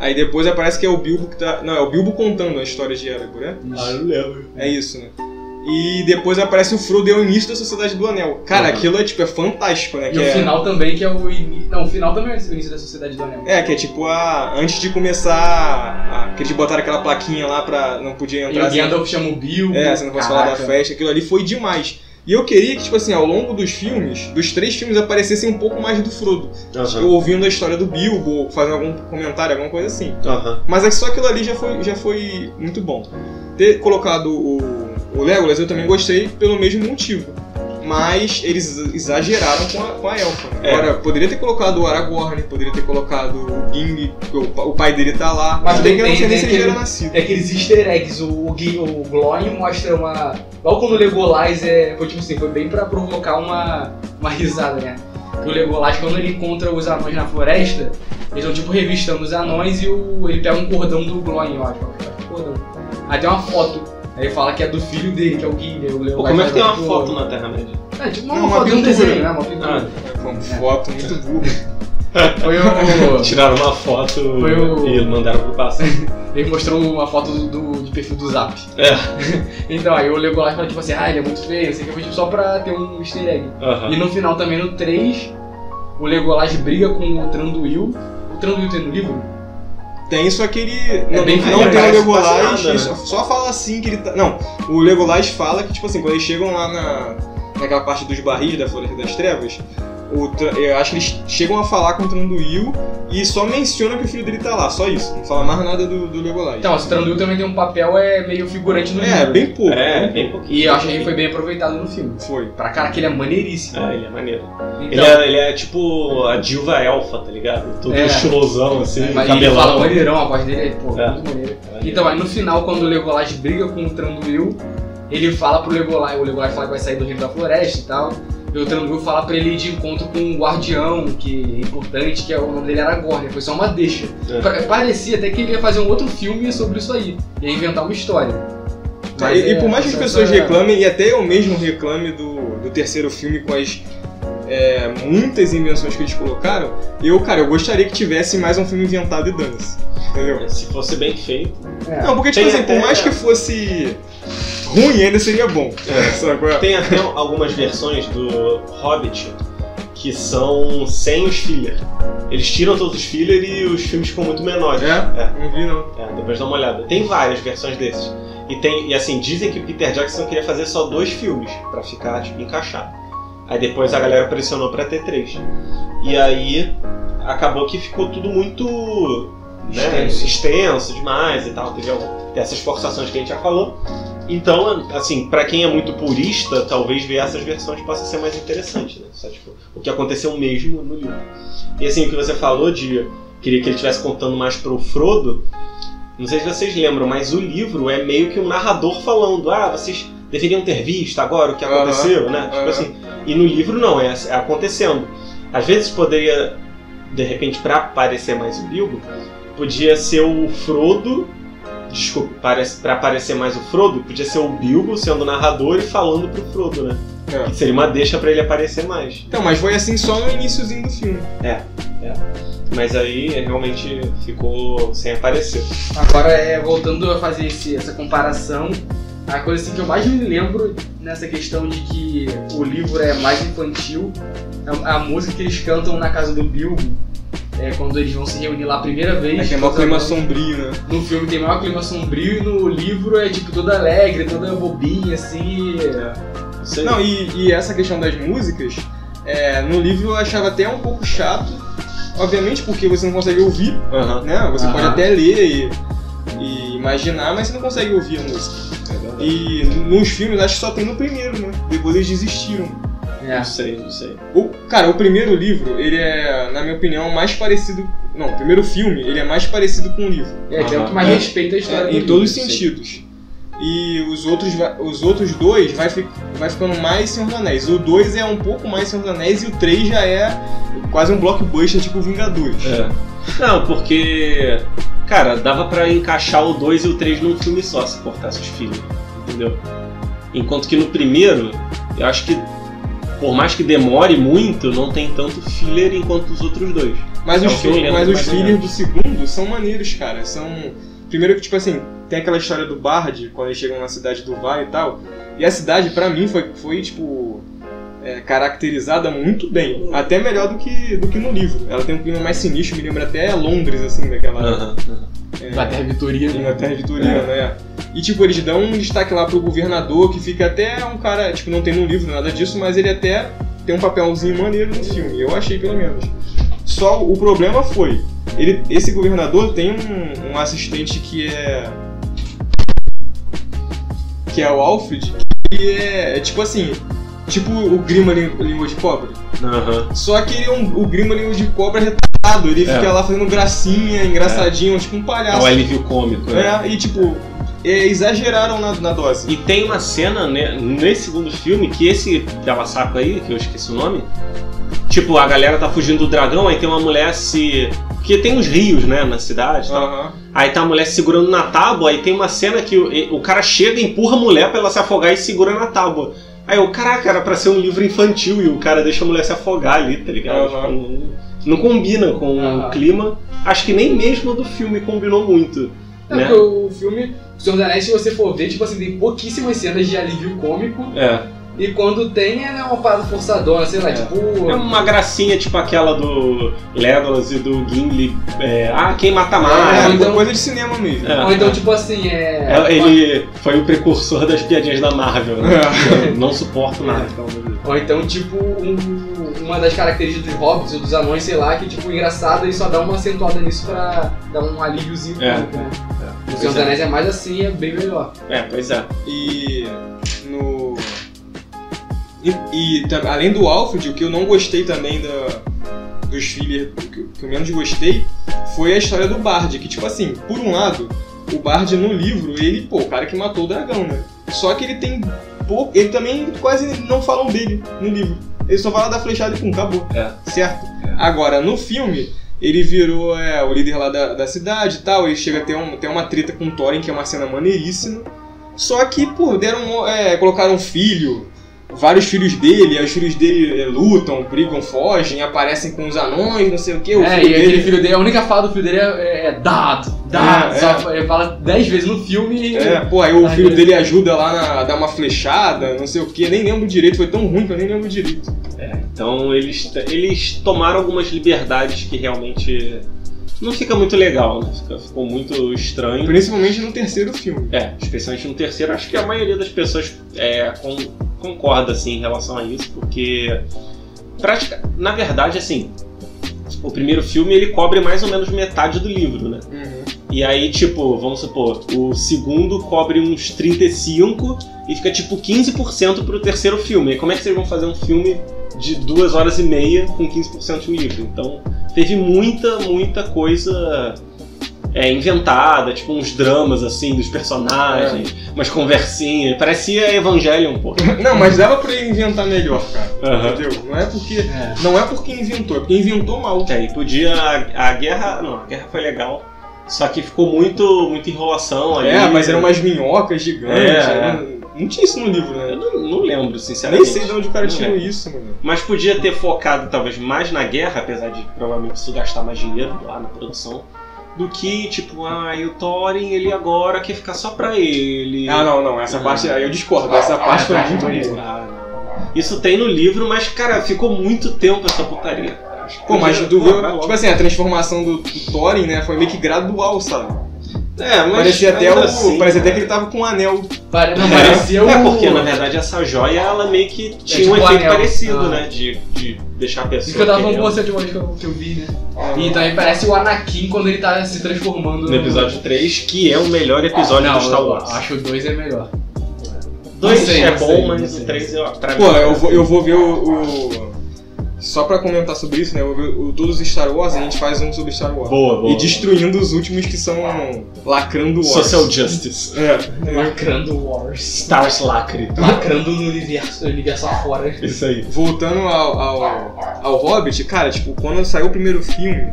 Aí depois aparece que é o Bilbo que tá. Não, é o Bilbo contando a história de Erebor, né? Ah, não lembro. É isso, né? E depois aparece o Frodo e é o início da Sociedade do Anel. Cara, Uhum. aquilo é tipo, é fantástico, né? E Que o é... final também, que é o início. Não, o final também é o início da Sociedade do Anel. É, que é tipo a. Antes de começar. A... Que eles botaram aquela plaquinha lá pra. Não podia E entrar. o Gandalf chama o Bilbo. É, você não pode falar da festa, aquilo ali foi demais. E eu queria que, tipo assim, ao longo dos filmes, dos três filmes, aparecessem um pouco mais do Frodo. Eu Aham. ouvindo a história do Bilbo, fazendo algum comentário, alguma coisa assim. Aham. Mas é que só aquilo ali já foi, já foi muito bom. Ter colocado o, o Legolas eu também gostei pelo mesmo motivo. Mas eles exageraram com a, com a elfa. né? É. Agora, poderia ter colocado o Aragorn, poderia ter colocado o Gimli, porque o, o pai dele tá lá. Mas Se bem tem- que eu não sei nem se tem ele já era nascido. É aqueles easter eggs, o, o, o Glóin mostra uma. Igual quando o Legolas é. Foi tipo assim, foi bem pra provocar uma, uma risada, né? Que o Legolas, quando ele encontra os anões na floresta, eles estão tipo revistando os anões e o, ele pega um cordão do Glóin, eu acho. cordão. Aí tem uma foto. Aí fala que é do filho dele, que é o Gimli. O Pô, como é que tem uma foto na Terra-média? É, tipo uma, uma foto de um pintura. desenho, né? Uma pintura. Ah. Com É. foto muito burra. Foi o. Tiraram uma foto Foi o- e mandaram pro passado. Ele mostrou uma foto do, do- de perfil do Zap. É. Então, aí o Legolas fala tipo assim, ah, ele é muito feio, não sei o que, foi tipo, só pra ter um easter egg. E no final também, no 3, o Legolas briga com o Tranduil. O Tranduil tem no livro? Tem só que ele. não, bem não feio, tem o Legolas. nada, e só, só fala assim que ele tá. Não, o Legolas fala que, tipo assim, quando eles chegam lá na, naquela parte dos barris da Floresta das Trevas, o eu acho que eles chegam a falar com o Tranduil e só mencionam que o filho dele tá lá, só isso. Não fala mais nada do, do Legolas. Então, o Tranduil também tem um papel é, meio figurante no é, livro. bem pouco. É, bem pouquinho. E eu acho que foi bem aproveitado no filme. Foi. Pra cara que ele é maneiríssimo. É, ele é maneiro. Ele, Então, é, ele é tipo a diva elfa, tá ligado? Todo É. estilosão, assim, mas ele fala cabelão. maneirão, a voz dele é pô, É. muito maneira. Então, aí no final, quando o Legolas briga com o Tranduil, ele fala pro Legolas, o Legolas fala que vai sair do reino da floresta e tal. E o Tranduil fala pra ele ir de encontro com um guardião, que é importante, que é o nome dele era Aragorn, foi só uma deixa. É. Pa- Parecia até que ele ia fazer um outro filme sobre isso aí, ia inventar uma história. Tá, e, e por mais que as pessoas reclamem, e até eu mesmo reclame do, do terceiro filme com as é, muitas invenções que eles colocaram, eu, cara, eu gostaria que tivesse mais um filme inventado e dane-se. Entendeu? Se fosse bem feito. É. Não, porque, tipo Tem assim, por até- mais que fosse ruim, ainda seria bom. É. É? Tem até algumas versões do Hobbit que são sem os filler. Eles tiram todos os filler e os filmes ficam muito menores. É? Não vi, não. É, depois dá uma olhada. Tem várias versões desses. E tem e assim, dizem que o Peter Jackson queria fazer só dois filmes pra ficar tipo encaixado. Aí depois a galera pressionou pra ter três. E aí acabou que ficou tudo muito né, Extenso. extenso demais e tal, teve algum- essas forçações que a gente já falou. Então, assim, pra quem é muito purista, talvez ver essas versões possa ser mais interessante, né? Só, tipo, o que aconteceu mesmo no livro. E assim, o que você falou de queria que ele estivesse contando mais pro Frodo, não sei se vocês lembram, mas o livro é meio que um narrador falando: ah, vocês deveriam ter visto agora o que aconteceu, né? Tipo assim. E no livro não, é, é acontecendo. Às vezes poderia, de repente, pra aparecer mais o Bilbo, podia ser o Frodo. Desculpa, pra aparecer mais o Frodo, podia ser o Bilbo sendo narrador e falando pro Frodo, né? É. Que seria uma deixa pra ele aparecer mais. Então, mas foi assim só no iníciozinho do filme. Mas aí realmente ficou sem aparecer. Agora, é, voltando a fazer esse- essa comparação, a coisa assim, que eu mais me lembro nessa questão de que o livro é mais infantil, a, a música que eles cantam na casa do Bilbo, é, quando eles vão se reunir lá a primeira vez. É que é maior clima sombrio, né? No filme tem maior clima sombrio e no livro é tipo toda alegre, toda bobinha, assim. Aí. Não, e, e essa questão das músicas, é, no livro eu achava até um pouco chato, obviamente porque você não consegue ouvir, Aham. né? Você Aham. pode até ler e, e imaginar, mas você não consegue ouvir a música. E nos filmes, acho que só tem no primeiro, né? Depois eles desistiram. É. Não sei, não sei. O, cara, o primeiro livro, ele é, na minha opinião, mais parecido. Não, o primeiro filme, ele é mais parecido com o livro. É, tem um que mais É. respeita a história É, do em todos os livro, sentidos. E os outros, os outros dois vai, fi- vai ficando mais Senhor dos Anéis. O 2 é um pouco mais Senhor dos Anéis e o 3 já é quase um blockbuster tipo Vingadores. É. Não, porque. Cara, dava pra encaixar o 2 e o 3 num filme só se cortasse os filhos. Entendeu? Enquanto que no primeiro, eu acho que. Por mais que demore muito, não tem tanto filler enquanto os outros dois. Mas É os, o que eu fi- lembro, mas os fillers do segundo são maneiros, cara. São. Primeiro que, tipo assim, tem aquela história do Bard, quando eles chegam na cidade do Vai e tal. E a cidade, pra mim, foi, foi tipo. é, caracterizada muito bem. Até melhor do que, do que no livro. Ela tem um clima mais sinistro, me lembra até Londres, assim, daquela. É, Inglaterra Vitorina. Inglaterra vitoriana, né? E tipo, eles dão um destaque lá pro governador, que fica até um cara, tipo, não tem no livro nada disso, mas ele até tem um papelzinho maneiro no filme, eu achei pelo menos. Só o problema foi, ele, esse governador tem um, um assistente que é. que é o Alfred, que é, é tipo assim, tipo o Grima Lí- Língua de Cobra. Aham. Só que ele é um, o Grima Língua de Cobra retardado, ele É. fica lá fazendo gracinha, engraçadinho, tipo um É palhaço. o alívio cômico, né? É, e tipo, é, exageraram na, na dose. E tem uma cena né, nesse segundo filme que esse pela saco aí, que eu esqueci o nome, tipo, a galera tá fugindo do dragão, aí tem uma mulher se. Porque tem uns rios, né, na cidade. Aham. Aí tá a mulher se segurando na tábua, aí tem uma cena que o, o cara chega, empurra a mulher pra ela se afogar e segura na tábua. Aí eu, caraca, era pra ser um livro infantil e o cara deixa a mulher se afogar ali, tá ligado? Aham. Tipo, não, não combina com Aham. o clima. Acho que nem mesmo do filme combinou muito. É, né? porque o filme, o Senhor dos Anéis, se você for ver, tipo assim, tem pouquíssimas cenas de alívio cômico. É. E quando tem é uma parada forçadona, sei lá, É. tipo. É uma gracinha tipo aquela do Legolas e do Gimli. é, ah, quem mata mais. É, então- coisa de cinema mesmo. É. Ou então, tipo assim, é. É, Ele foi o precursor das piadinhas da Marvel, né? Eu não suporto nada. Ou então, tipo, um- uma das características dos hobbits ou dos anões, sei lá, que, tipo, engraçado e só dá uma acentuada nisso pra dar um alíviozinho É. pro público, né? O Pois Senhor dos é. Anéis é mais assim, é bem melhor. É, pois é. E. E, e além do Alfred, o que eu não gostei também da, dos fillers, o que, que eu menos gostei, foi a história do Bard. Que, tipo assim, por um lado, o Bard no livro, ele, pô, o cara que matou o dragão, né? Só que ele tem pouco. Ele também quase não falam dele no livro. Ele só fala da flechada e pum, acabou. É. Certo? Agora, no filme, ele virou é, o líder lá da, da cidade e tal. Ele chega a ter, um, ter uma treta com o Thorin, que é uma cena maneiríssima. Só que, pô, deram, é, colocaram um filho, vários filhos dele, aí os filhos dele é, lutam, brigam, fogem, aparecem com os anões, não sei o que. O é, filho e dele... aquele filho dele, a única fala do filho dele é, é dado, dado. É, Só, Ele fala dez vezes no filme e. É, pô, aí o filho dele ajuda lá na, a dar uma flechada, não sei o que, nem lembro direito, foi tão ruim que eu nem lembro direito. Então eles, eles tomaram algumas liberdades que realmente não fica muito legal, né? Fica- ficou muito estranho. Principalmente no terceiro filme. É, especialmente no terceiro, acho que a maioria das pessoas é, con- concorda assim, em relação a isso, porque prática, na verdade, assim, o primeiro filme ele cobre mais ou menos metade do livro, né? Uhum. E aí, tipo, vamos supor, o segundo cobre uns 35 e fica tipo 15% pro terceiro filme. E como é que vocês vão fazer um filme de duas horas e meia com 15% de livro? Então, teve muita, muita coisa é, inventada, tipo uns dramas assim dos personagens, umas conversinhas. Parecia Evangelion, pô. Não, mas dava pra ele inventar melhor, cara. Entendeu? Não é porque. É. Não é porque inventou, é porque inventou mal. É, e podia. A, a guerra. Não, a guerra foi legal. Só que ficou muito, muita enrolação ali. É, mas eram umas minhocas gigantes. É, Não, não tinha isso no livro, Eu né? não, não lembro, sinceramente. Nem sei de onde o cara Não tirou lembro. isso, mano. Mas podia ter focado talvez mais na guerra, apesar de provavelmente isso gastar mais dinheiro lá na produção, do que tipo, ah, e o Thorin ele agora quer ficar só pra ele. Ah, não, não. Essa Ah. parte aí eu discordo. Essa parte foi muito boa. Ah, não. Isso tem no livro, mas cara, ficou muito tempo essa putaria. Pô, mas logo. tipo assim, a transformação do, do Thorin, né, foi meio que gradual, sabe? É, mas Parecia até, o, assim, parecia até que ele tava com um anel. Pare... Não, É, parecia o. é porque na verdade essa joia ela meio que tinha tipo um efeito anel. parecido, Ah. né? De, de deixar a pessoa. Isso que eu tava falando com você de uma vez que eu, que eu vi, né? E também parece o Anakin quando ele tá se transformando No episódio 3, que é o melhor episódio Não, do Star eu Wars. acho que o 2 é melhor. 2 Não sei, é bom, sei, mas o 3 é pra Pô, mim. eu vou, eu vou ver o. o- Só pra comentar sobre isso, né? O, todos os Star Wars, a gente faz um sobre Star Wars. Boa, boa. E destruindo os últimos que são lacrando Wars. Social Justice. É. Lacrando Wars. Stars Lacre. Lacrando no universo, no universo afora. Isso aí. Voltando ao, ao, ao Hobbit, cara, tipo, quando saiu o primeiro filme,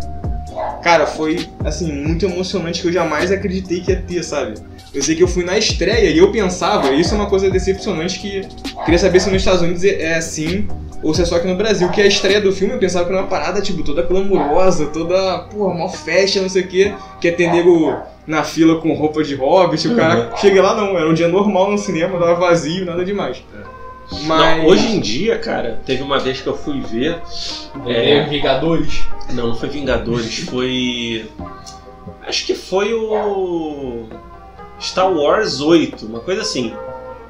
cara, foi, assim, muito emocionante que eu jamais acreditei que ia ter, sabe? Eu sei que eu fui na estreia e eu pensava, isso é uma coisa decepcionante que queria saber se nos Estados Unidos é é assim ou se é só aqui no Brasil, que a estreia do filme eu pensava que era uma parada, tipo, toda glamurosa, toda, pô, mó festa, não sei o quê, que é ter nego na fila com roupa de hobbit, o cara chega lá não, era um dia normal no cinema, tava vazio, nada demais. Mas... Não, hoje em dia, cara, teve uma vez que eu fui ver. É. É, Vingadores. não, não foi Vingadores, foi. Acho que foi o. Star Wars 8, uma coisa assim.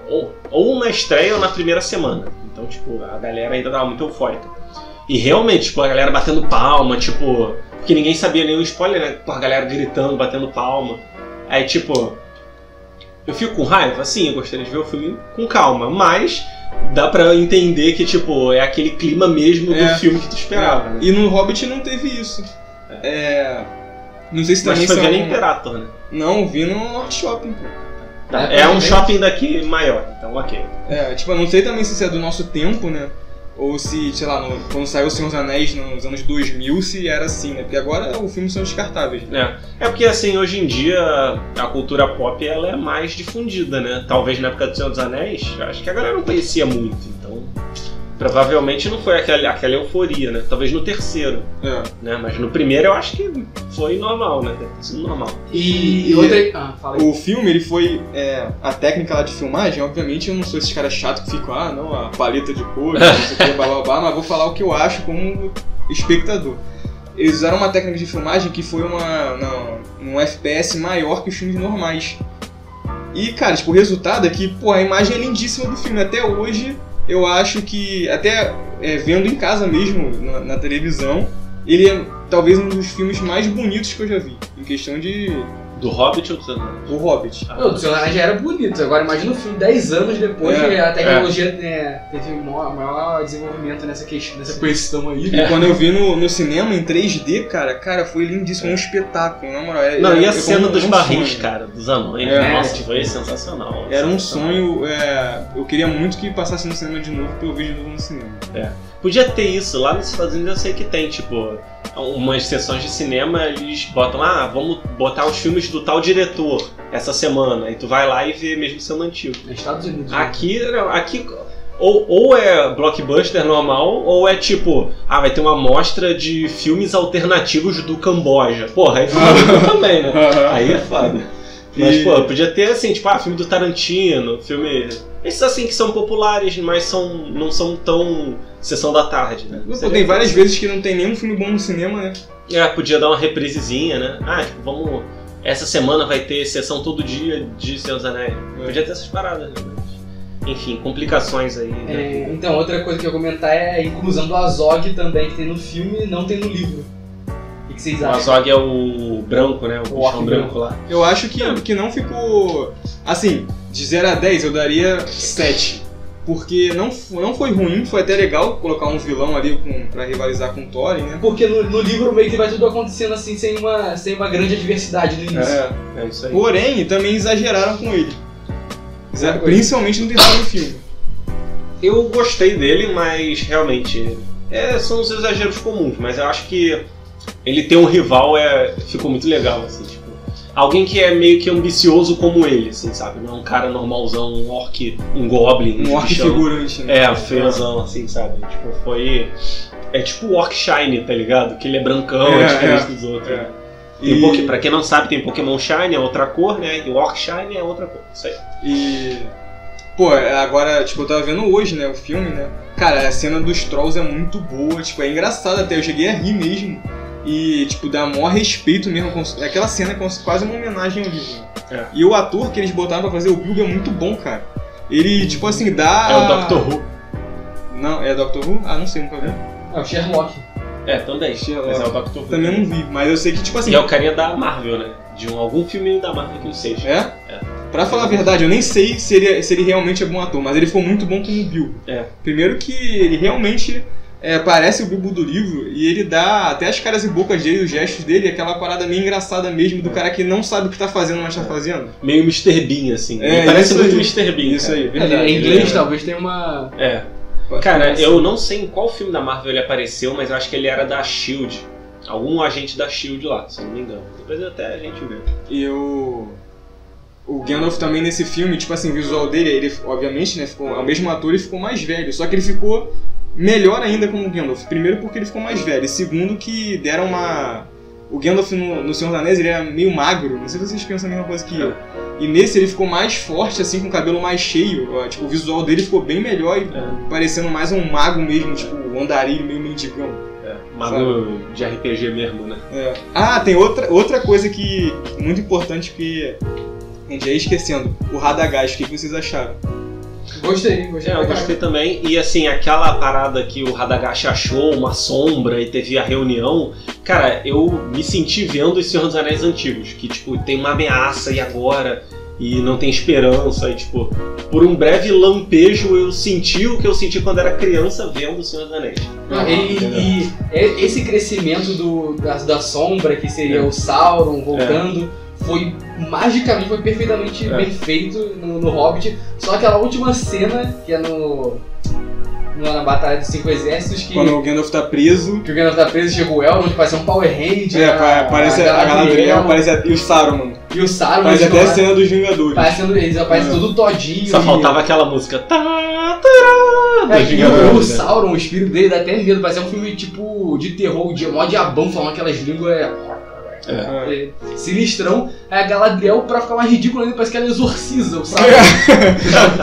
Ou, ou na estreia ou na primeira semana. Então, tipo, a galera ainda tava muito eufórica. E realmente, tipo, a galera batendo palma, tipo. Porque ninguém sabia nenhum spoiler, né? Com a galera gritando, batendo palma. Aí, tipo. Eu fico com raiva? Sim, eu gostaria de ver o filme com calma, mas dá pra entender que, tipo, é aquele clima mesmo É. do filme que tu esperava, né? E no Hobbit não teve isso. É. Não sei se Mas também foi são... ver na Imperator, né? Não, vi no Norte Shopping, pô. Tá, É, É, um shopping daqui maior, então ok. É, tipo, eu não sei também se isso é do nosso tempo, né? Ou se, sei lá, no- quando saiu O Senhor dos Anéis nos anos 2000, se era assim, né? Porque agora os filmes são descartáveis. né? É. é porque assim, hoje em dia a cultura pop ela é mais difundida, né? Talvez na época do Senhor dos Anéis, acho que a galera não conhecia muito, então provavelmente não foi aquela, aquela euforia, né? Talvez no terceiro, É. né? Mas no primeiro eu acho que foi normal, né? Deve normal. E, E- outra. Ah. O filme, ele foi. é, a técnica lá de filmagem, obviamente, eu não sou esses caras chatos que ficam, ah, não, a paleta de cores, não sei o que, blá blá blá, mas vou falar o que eu acho como espectador. Eles usaram uma técnica de filmagem que foi uma, não, um FPS maior que os filmes normais. E, cara, tipo, o resultado é que, pô, a imagem é lindíssima do filme. Até hoje, eu acho que, até é, vendo em casa mesmo, na, na televisão, ele é talvez um dos filmes mais bonitos que eu já vi. Em questão de. Do Hobbit ou do Senhor? do Hobbit. Não, o Senhor já era bonito. Agora imagina o filme 10 anos depois É, a tecnologia né, teve um maior, maior desenvolvimento nessa questão, nessa questão aí. E quando eu vi no, no cinema em 3D, cara, cara, foi lindíssimo, um espetáculo, na moral. Era, Não, e a era- cena um- dos um barris, sonho. cara, dos anões. É. Nossa, foi sensacional. Era um sonho, é, eu queria muito que passasse no cinema de novo pra eu ver de novo no cinema. Podia ter isso. Lá nos Estados Unidos eu sei que tem, tipo, umas sessões de cinema, eles botam, ah, vamos botar os filmes do tal diretor essa semana. E tu vai lá e vê mesmo sendo antigo. Nos Estados Unidos. né? Aqui, não, aqui ou, ou é blockbuster normal, ou é tipo, ah, vai ter uma mostra de filmes alternativos do Camboja. Porra, aí também, né? Aí é foda. Mas, E- pô, podia ter assim, tipo, ah, filme do Tarantino, filme. Esses assim que são populares, mas são, não são tão sessão da tarde, né? Pô, tem várias vezes que não tem nenhum filme bom no cinema, né? É, podia dar uma reprisezinha, né? Ah, tipo, vamos. Essa semana vai ter sessão todo dia de Senhor dos Anéis. É. Podia ter essas paradas, né? Mas, enfim, complicações aí. né? É, então, outra coisa que eu ia comentar é a inclusão do Azog também, que tem no filme e não tem no livro. O que que vocês O acham? Azog é o branco, né? O, O bichão orc branco lá. Eu acho que, que não ficou. Assim, de 0 a 10 eu daria 7. Porque não, não foi ruim, foi até legal colocar um vilão ali com, pra rivalizar com o Thorin, né? Porque no, no livro meio que vai tudo acontecendo assim, sem uma, sem uma grande adversidade no início. É. É isso aí. Porém, também exageraram com ele. Exa- É. Principalmente no terceiro filme. Eu gostei dele, mas realmente é, são os exageros comuns. Mas eu acho que ele ter um rival é, ficou muito legal, assim, tipo. Alguém que é meio que ambicioso como ele, assim, sabe? Não é um cara normalzão, um orc, um goblin, Um orc bichão. figurante, né? É, feiozão, assim, sabe? Tipo, foi. É tipo o Orc Shine, tá ligado? Que ele é brancão, é, É, diferente é, dos outros. é. Tem E- Poké- Pra quem não sabe, tem Pokémon Shine, é outra cor, né? E o Orc Shine é outra cor. Isso aí. E. Pô, agora, tipo, eu tava vendo hoje, né, o filme, né? Cara, a cena dos Trolls é muito boa, tipo, é engraçada até, eu cheguei a rir mesmo. E, tipo, dá maior respeito mesmo. com- Aquela cena é quase uma homenagem ao livro. É. E o ator que eles botaram pra fazer o Bilbo é muito bom, cara. Ele, tipo assim, dá. É o Doctor Who. Não, é Doctor Who? Ah, não sei, nunca vi. É o Sherlock. É, também. Sherlock. Mas é o Doctor Who. Também não vi, mas eu sei que, tipo assim. E é o carinha da Marvel, né? De um, algum filme da Marvel que não seja. É? É. Pra falar a verdade, eu nem sei se ele, se ele realmente é bom ator, mas ele foi muito bom como Bilbo. É. Primeiro que ele realmente é, parece o Bilbo do livro e ele dá até as caras e bocas dele, os gestos dele, aquela parada meio engraçada mesmo do cara que não sabe o que tá fazendo, mas tá fazendo. Meio Mr. Bean, assim. É, parece muito aí. Mr. Bean. Isso cara. aí, É, verdade. em inglês Ele- talvez tenha uma. É. Cara, eu não sei em qual filme da Marvel ele apareceu, mas eu acho que ele era da Shield. Algum agente da Shield lá, se eu não me engano. Depois até a gente vê. E o. O Gandalf também nesse filme, tipo assim, o visual dele, ele, obviamente, né, ficou, é o mesmo ator e ficou mais velho. Só que ele ficou melhor ainda como Gandalf. Primeiro porque ele ficou mais velho. E segundo que deram uma. O Gandalf no, no Senhor dos Anéis ele era meio magro, não sei se vocês pensam a mesma coisa que eu. E nesse ele ficou mais forte, assim, com o cabelo mais cheio. ó, Tipo, o visual dele ficou bem melhor e É. parecendo mais um mago mesmo, tipo, um andarilho meio mendigão. É. Mago de RPG mesmo, né? É. Ah, tem outra, outra coisa que muito importante que a gente ia esquecendo. O Radagast, o que vocês acharam? Gostei, gostei. É, eu gostei também. E assim, aquela parada que o Radagast achou uma sombra e teve a reunião, cara, eu me senti vendo os Senhor dos Anéis antigos, que tipo, tem uma ameaça e agora, e não tem esperança, e tipo, por um breve lampejo eu senti o que eu senti quando era criança vendo o Senhor dos Anéis. Não, e, e é- esse crescimento do, da, da sombra, que seria É. o Sauron voltando, foi magicamente, foi perfeitamente É. bem feito no, no Hobbit. Só aquela última cena, que é no. na Batalha dos Cinco Exércitos, que, Quando o Gandalf tá preso. que o Gandalf tá preso, chega o Elrond, parece um Power Ranger. É, pa- parece a, Galadriel, parece a, e o Saruman. E o Sauron, Parece até a cena dos Vingadores. parecendo, eles aparecem É. tudo todinho. Só e- faltava aquela música. Tá, tará, É, dos que o Vingadores, né? Sauron, o espírito dele dá até medo, parece um filme tipo de terror, de mó diabão falando aquelas línguas. É, É. é, sinistrão. Aí a Galadriel, pra ficar mais ridículo ainda, parece que ela exorciza o Sauron.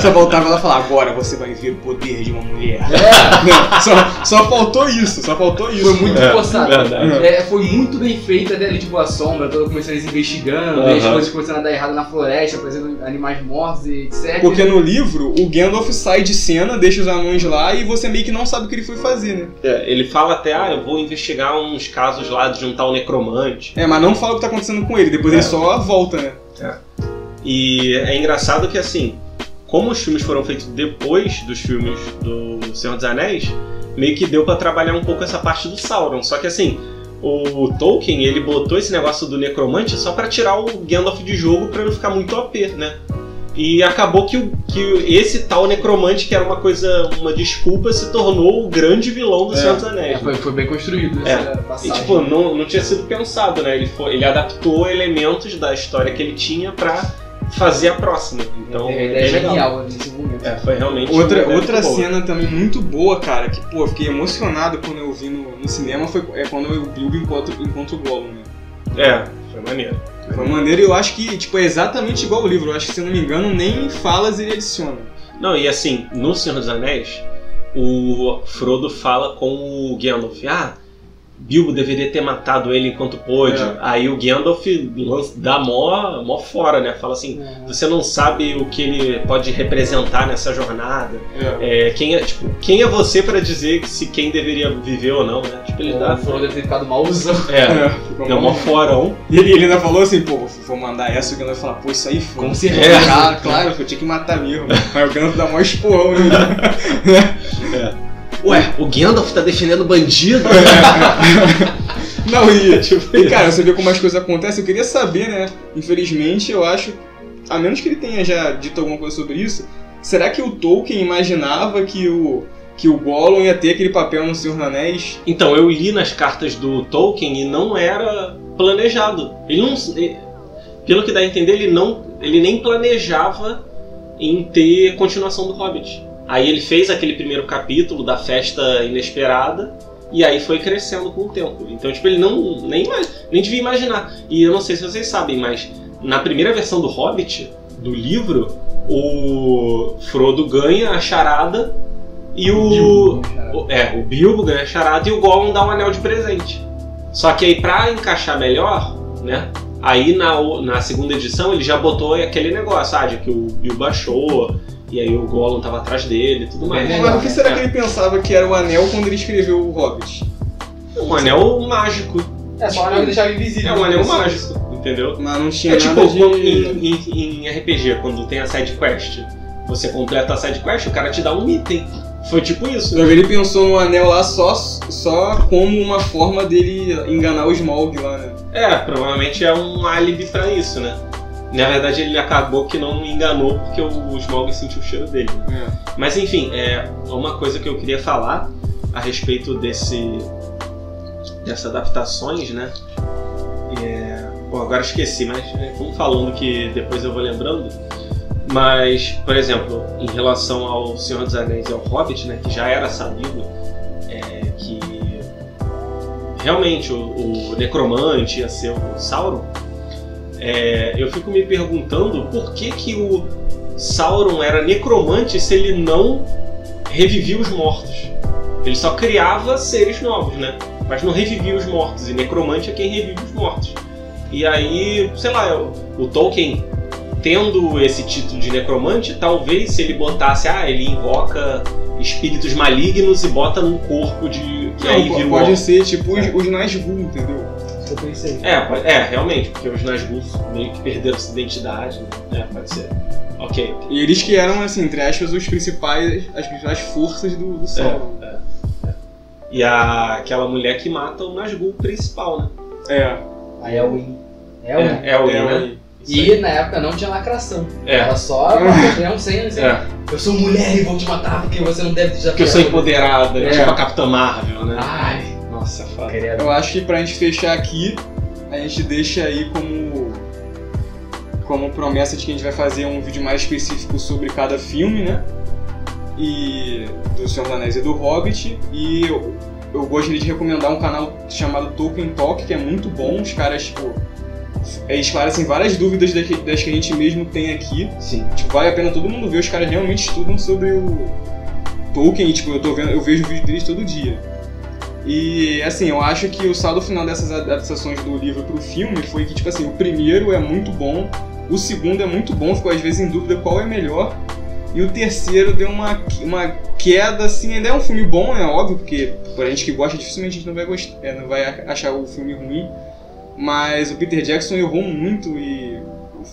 Só voltava ela e falava, agora você vai ver o poder de uma mulher. É, Não, só, só faltou isso, só faltou isso. foi muito É, forçado. É, foi muito bem feita até ali, tipo, a sombra, toda começando eles investigando, Aham. as coisas começando a dar errado na floresta, aparecendo animais mortos e etc. Porque no livro, o Gandalf sai de cena, deixa os anões lá e você meio que não sabe o que ele foi fazer, né? É, ele fala até, ah, eu vou investigar uns casos lá de juntar o necromante. É, mas não fala o que tá acontecendo com ele, depois É. ele só volta, né? E é engraçado que assim, como os filmes foram feitos depois dos filmes do Senhor dos Anéis, meio que deu pra trabalhar um pouco essa parte do Sauron. Só que assim, o Tolkien, ele botou esse negócio do necromante só pra tirar o Gandalf de jogo pra não ficar muito OP, né? E acabou que, o- que esse tal necromante, que era uma coisa, uma desculpa, se tornou o grande vilão do É. Senhor dos É, Anéis. foi, foi bem construído É. essa E passagem. tipo, não, não tinha sido pensado, né? Ele, foi, ele adaptou elementos da história que ele tinha pra fazer a próxima. Então, a é ideia é legal. genial nesse momento. É, foi realmente Outra, outra boa. cena também muito boa, cara, que, pô, eu fiquei emocionado quando eu vi no, no cinema, foi é quando o Bilbo encontra, encontra o Gollum, né? É, foi maneiro. Foi maneiro e eu acho que, tipo, é exatamente igual o livro. Eu acho que, se não me engano, nem falas ele adiciona. Não, e assim, no Senhor dos Anéis, o Frodo fala com o Gandalf, ah, Bilbo deveria ter matado ele enquanto pôde. É. Aí o Gandalf dá mó, mó fora, né? Fala assim, você não sabe o que ele pode representar nessa jornada. É. É, quem, é, tipo, quem é você pra dizer que se quem deveria viver ou não, né? Tipo, ele dá. O Frodo deve ter ficado malzão. É, deu mal. mó forão. E ele, ele ainda falou assim, pô, vou mandar essa, e o Gandalf fala, pô, isso aí foi. Com certeza. É. Ah, claro, eu tinha que matar mesmo. Mas o Gandalf dá mó esporrão nele. Ué, o Gandalf tá defendendo bandido? Não, e, Tipo e cara, você vê como as coisas acontecem, eu queria saber, né? Infelizmente, eu acho, a menos que ele tenha já dito alguma coisa sobre isso, será que o Tolkien imaginava que o, que o Gollum ia ter aquele papel no Senhor dos Anéis? Então, eu li nas cartas do Tolkien e não era planejado. Ele não. ele- pelo que dá a entender, ele não. Ele nem planejava em ter continuação do Hobbit. Aí ele fez aquele primeiro capítulo da festa inesperada e aí foi crescendo com o tempo. Então, tipo, ele não nem, nem devia imaginar. E eu não sei se vocês sabem, mas na primeira versão do Hobbit, do livro, o Frodo ganha a charada e o. O- É, o Bilbo ganha a charada e o Gollum dá um anel de presente. Só que aí, pra encaixar melhor, né? Aí na, na segunda edição ele já botou aquele negócio, ah, de que o Bilbo achou, e aí o Gollum tava atrás dele e tudo mais. É, Mas o que será É. que ele pensava que era o anel quando ele escreveu o Hobbit? Um anel mágico. É só um anel que deixava invisível. É um anel mágico, entendeu? Mas não tinha É tipo nada de... quando- em, em- em RPG, quando tem a side quest. Você completa a side quest, o cara te dá um item. Foi tipo isso. Talvez ele pensou no anel lá só, só como uma forma dele enganar o Smaug lá, né? É, provavelmente é um álibi pra isso, né? Na verdade, ele acabou que não me enganou porque o Smaug sentiu o cheiro dele. É. Mas enfim, é uma coisa que eu queria falar a respeito desse dessas adaptações, né? É, Pô, agora esqueci, mas é, vamos falando que depois eu vou lembrando. Mas, por exemplo, em relação ao Senhor dos Anéis e ao Hobbit, né, que já era sabido é, que realmente o, o necromante ia ser o Sauron, é, eu fico me perguntando por que, que o Sauron era necromante se ele não revivia os mortos. Ele só criava seres novos, né? Mas não revivia os mortos. E necromante é quem revive os mortos. E aí, sei lá, o, Tolkien tendo esse título de necromante, talvez se ele botasse, ah, ele invoca espíritos malignos e bota num corpo de. que aí Não, um pode ser tipo os, os Nazgûl, entendeu? Isso eu pensei. É, pode- é, realmente, porque os Nazgûl meio que perderam sua identidade, né? É, pode ser. Ok. E eles que eram, assim, entre aspas, os principais, as principais forças do, do Sauron. E a, aquela mulher que mata o Nazgûl principal, né? É, A Elwin. Elwin. É, é o é, né? aí. Isso aí. E na época não tinha lacração. É. Ela só não sem assim. É, Eu sou mulher e vou te matar porque você não deve desafiar. porque eu sou empoderada, É. tipo a Capitã Marvel, né? Ai, Nossa, foda. credo. Eu acho que pra gente fechar aqui, a gente deixa aí como como promessa de que a gente vai fazer um vídeo mais específico sobre cada filme, né? e do Senhor dos Anéis e do Hobbit. E eu, eu gostaria de recomendar um canal chamado Tolkien Talk, que é muito bom. Os caras, tipo, é, esclarecem várias dúvidas das que, das que a gente mesmo tem aqui. Sim. Tipo, vale a pena todo mundo ver, os caras realmente estudam sobre o Tolkien e, tipo, eu, tô vendo, eu vejo vídeo deles todo dia. E, assim, eu acho que o saldo final dessas adaptações do livro pro filme foi que, tipo assim, o primeiro é muito bom, o segundo é muito bom, ficou às vezes em dúvida qual é melhor, e o terceiro deu uma, uma queda, assim, ainda é um filme bom, é óbvio, porque pra gente que gosta, dificilmente a gente não vai, gostar, é, não vai achar o filme ruim, mas o Peter Jackson errou muito e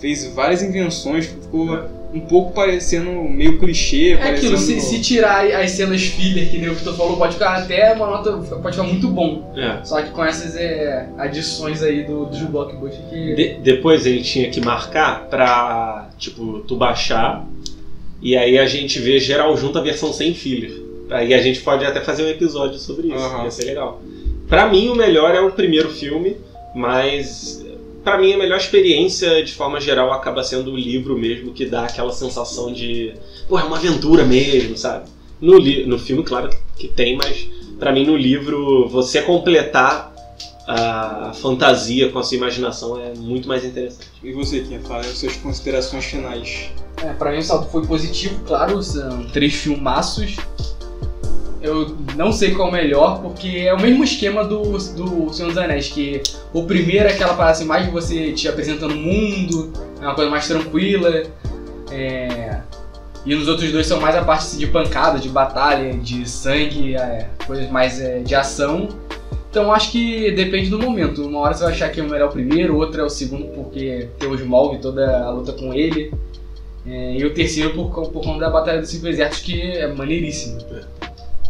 fez várias invenções, ficou um pouco parecendo meio clichê. É parecendo... aquilo, se, se tirar as cenas filler que nem o Vitor falou, pode ficar até uma nota. pode ficar muito bom. É. Só que com essas é, adições aí do, do blockbuster que. De- depois ele tinha que marcar pra, tipo, tu baixar e aí a gente vê geral junto a versão sem filler. Aí a gente pode até fazer um episódio sobre isso, Aham. ia ser legal. Pra mim o melhor é o primeiro filme, mas pra mim a melhor experiência de forma geral acaba sendo o livro mesmo, que dá aquela sensação de, pô, é uma aventura mesmo, sabe? No, li- no filme, claro que tem, mas pra mim no livro você completar a fantasia com a sua imaginação é muito mais interessante. E você, Kim, fala as suas considerações finais. É, pra mim o salto foi positivo, claro, são três filmaços. Eu não sei qual é o melhor, porque é o mesmo esquema do, do Senhor dos Anéis, que o primeiro é aquela parada assim, mais de você te apresentando o mundo, é uma coisa mais tranquila. é, E nos outros dois são mais a parte assim, de pancada, de batalha, de sangue, é, coisas mais é, de ação. Então acho que depende do momento. Uma hora você vai achar que é o melhor o primeiro, outra é o segundo porque tem o Smaug e toda a luta com ele. É, e o terceiro por, por conta da Batalha dos Cinco Exércitos, que é maneiríssimo.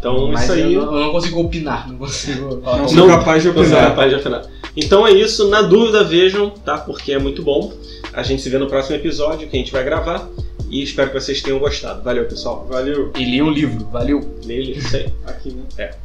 Então Mas isso aí. eu, não, eu não consigo opinar, não consigo falar. Não sou capaz de Não sou opinar. capaz de opinar. Então é isso, na dúvida vejam, tá? Porque é muito bom. A gente se vê no próximo episódio que a gente vai gravar. E espero que vocês tenham gostado. Valeu, pessoal. Valeu. E li um livro, valeu. Nele, isso aí. Aqui, né?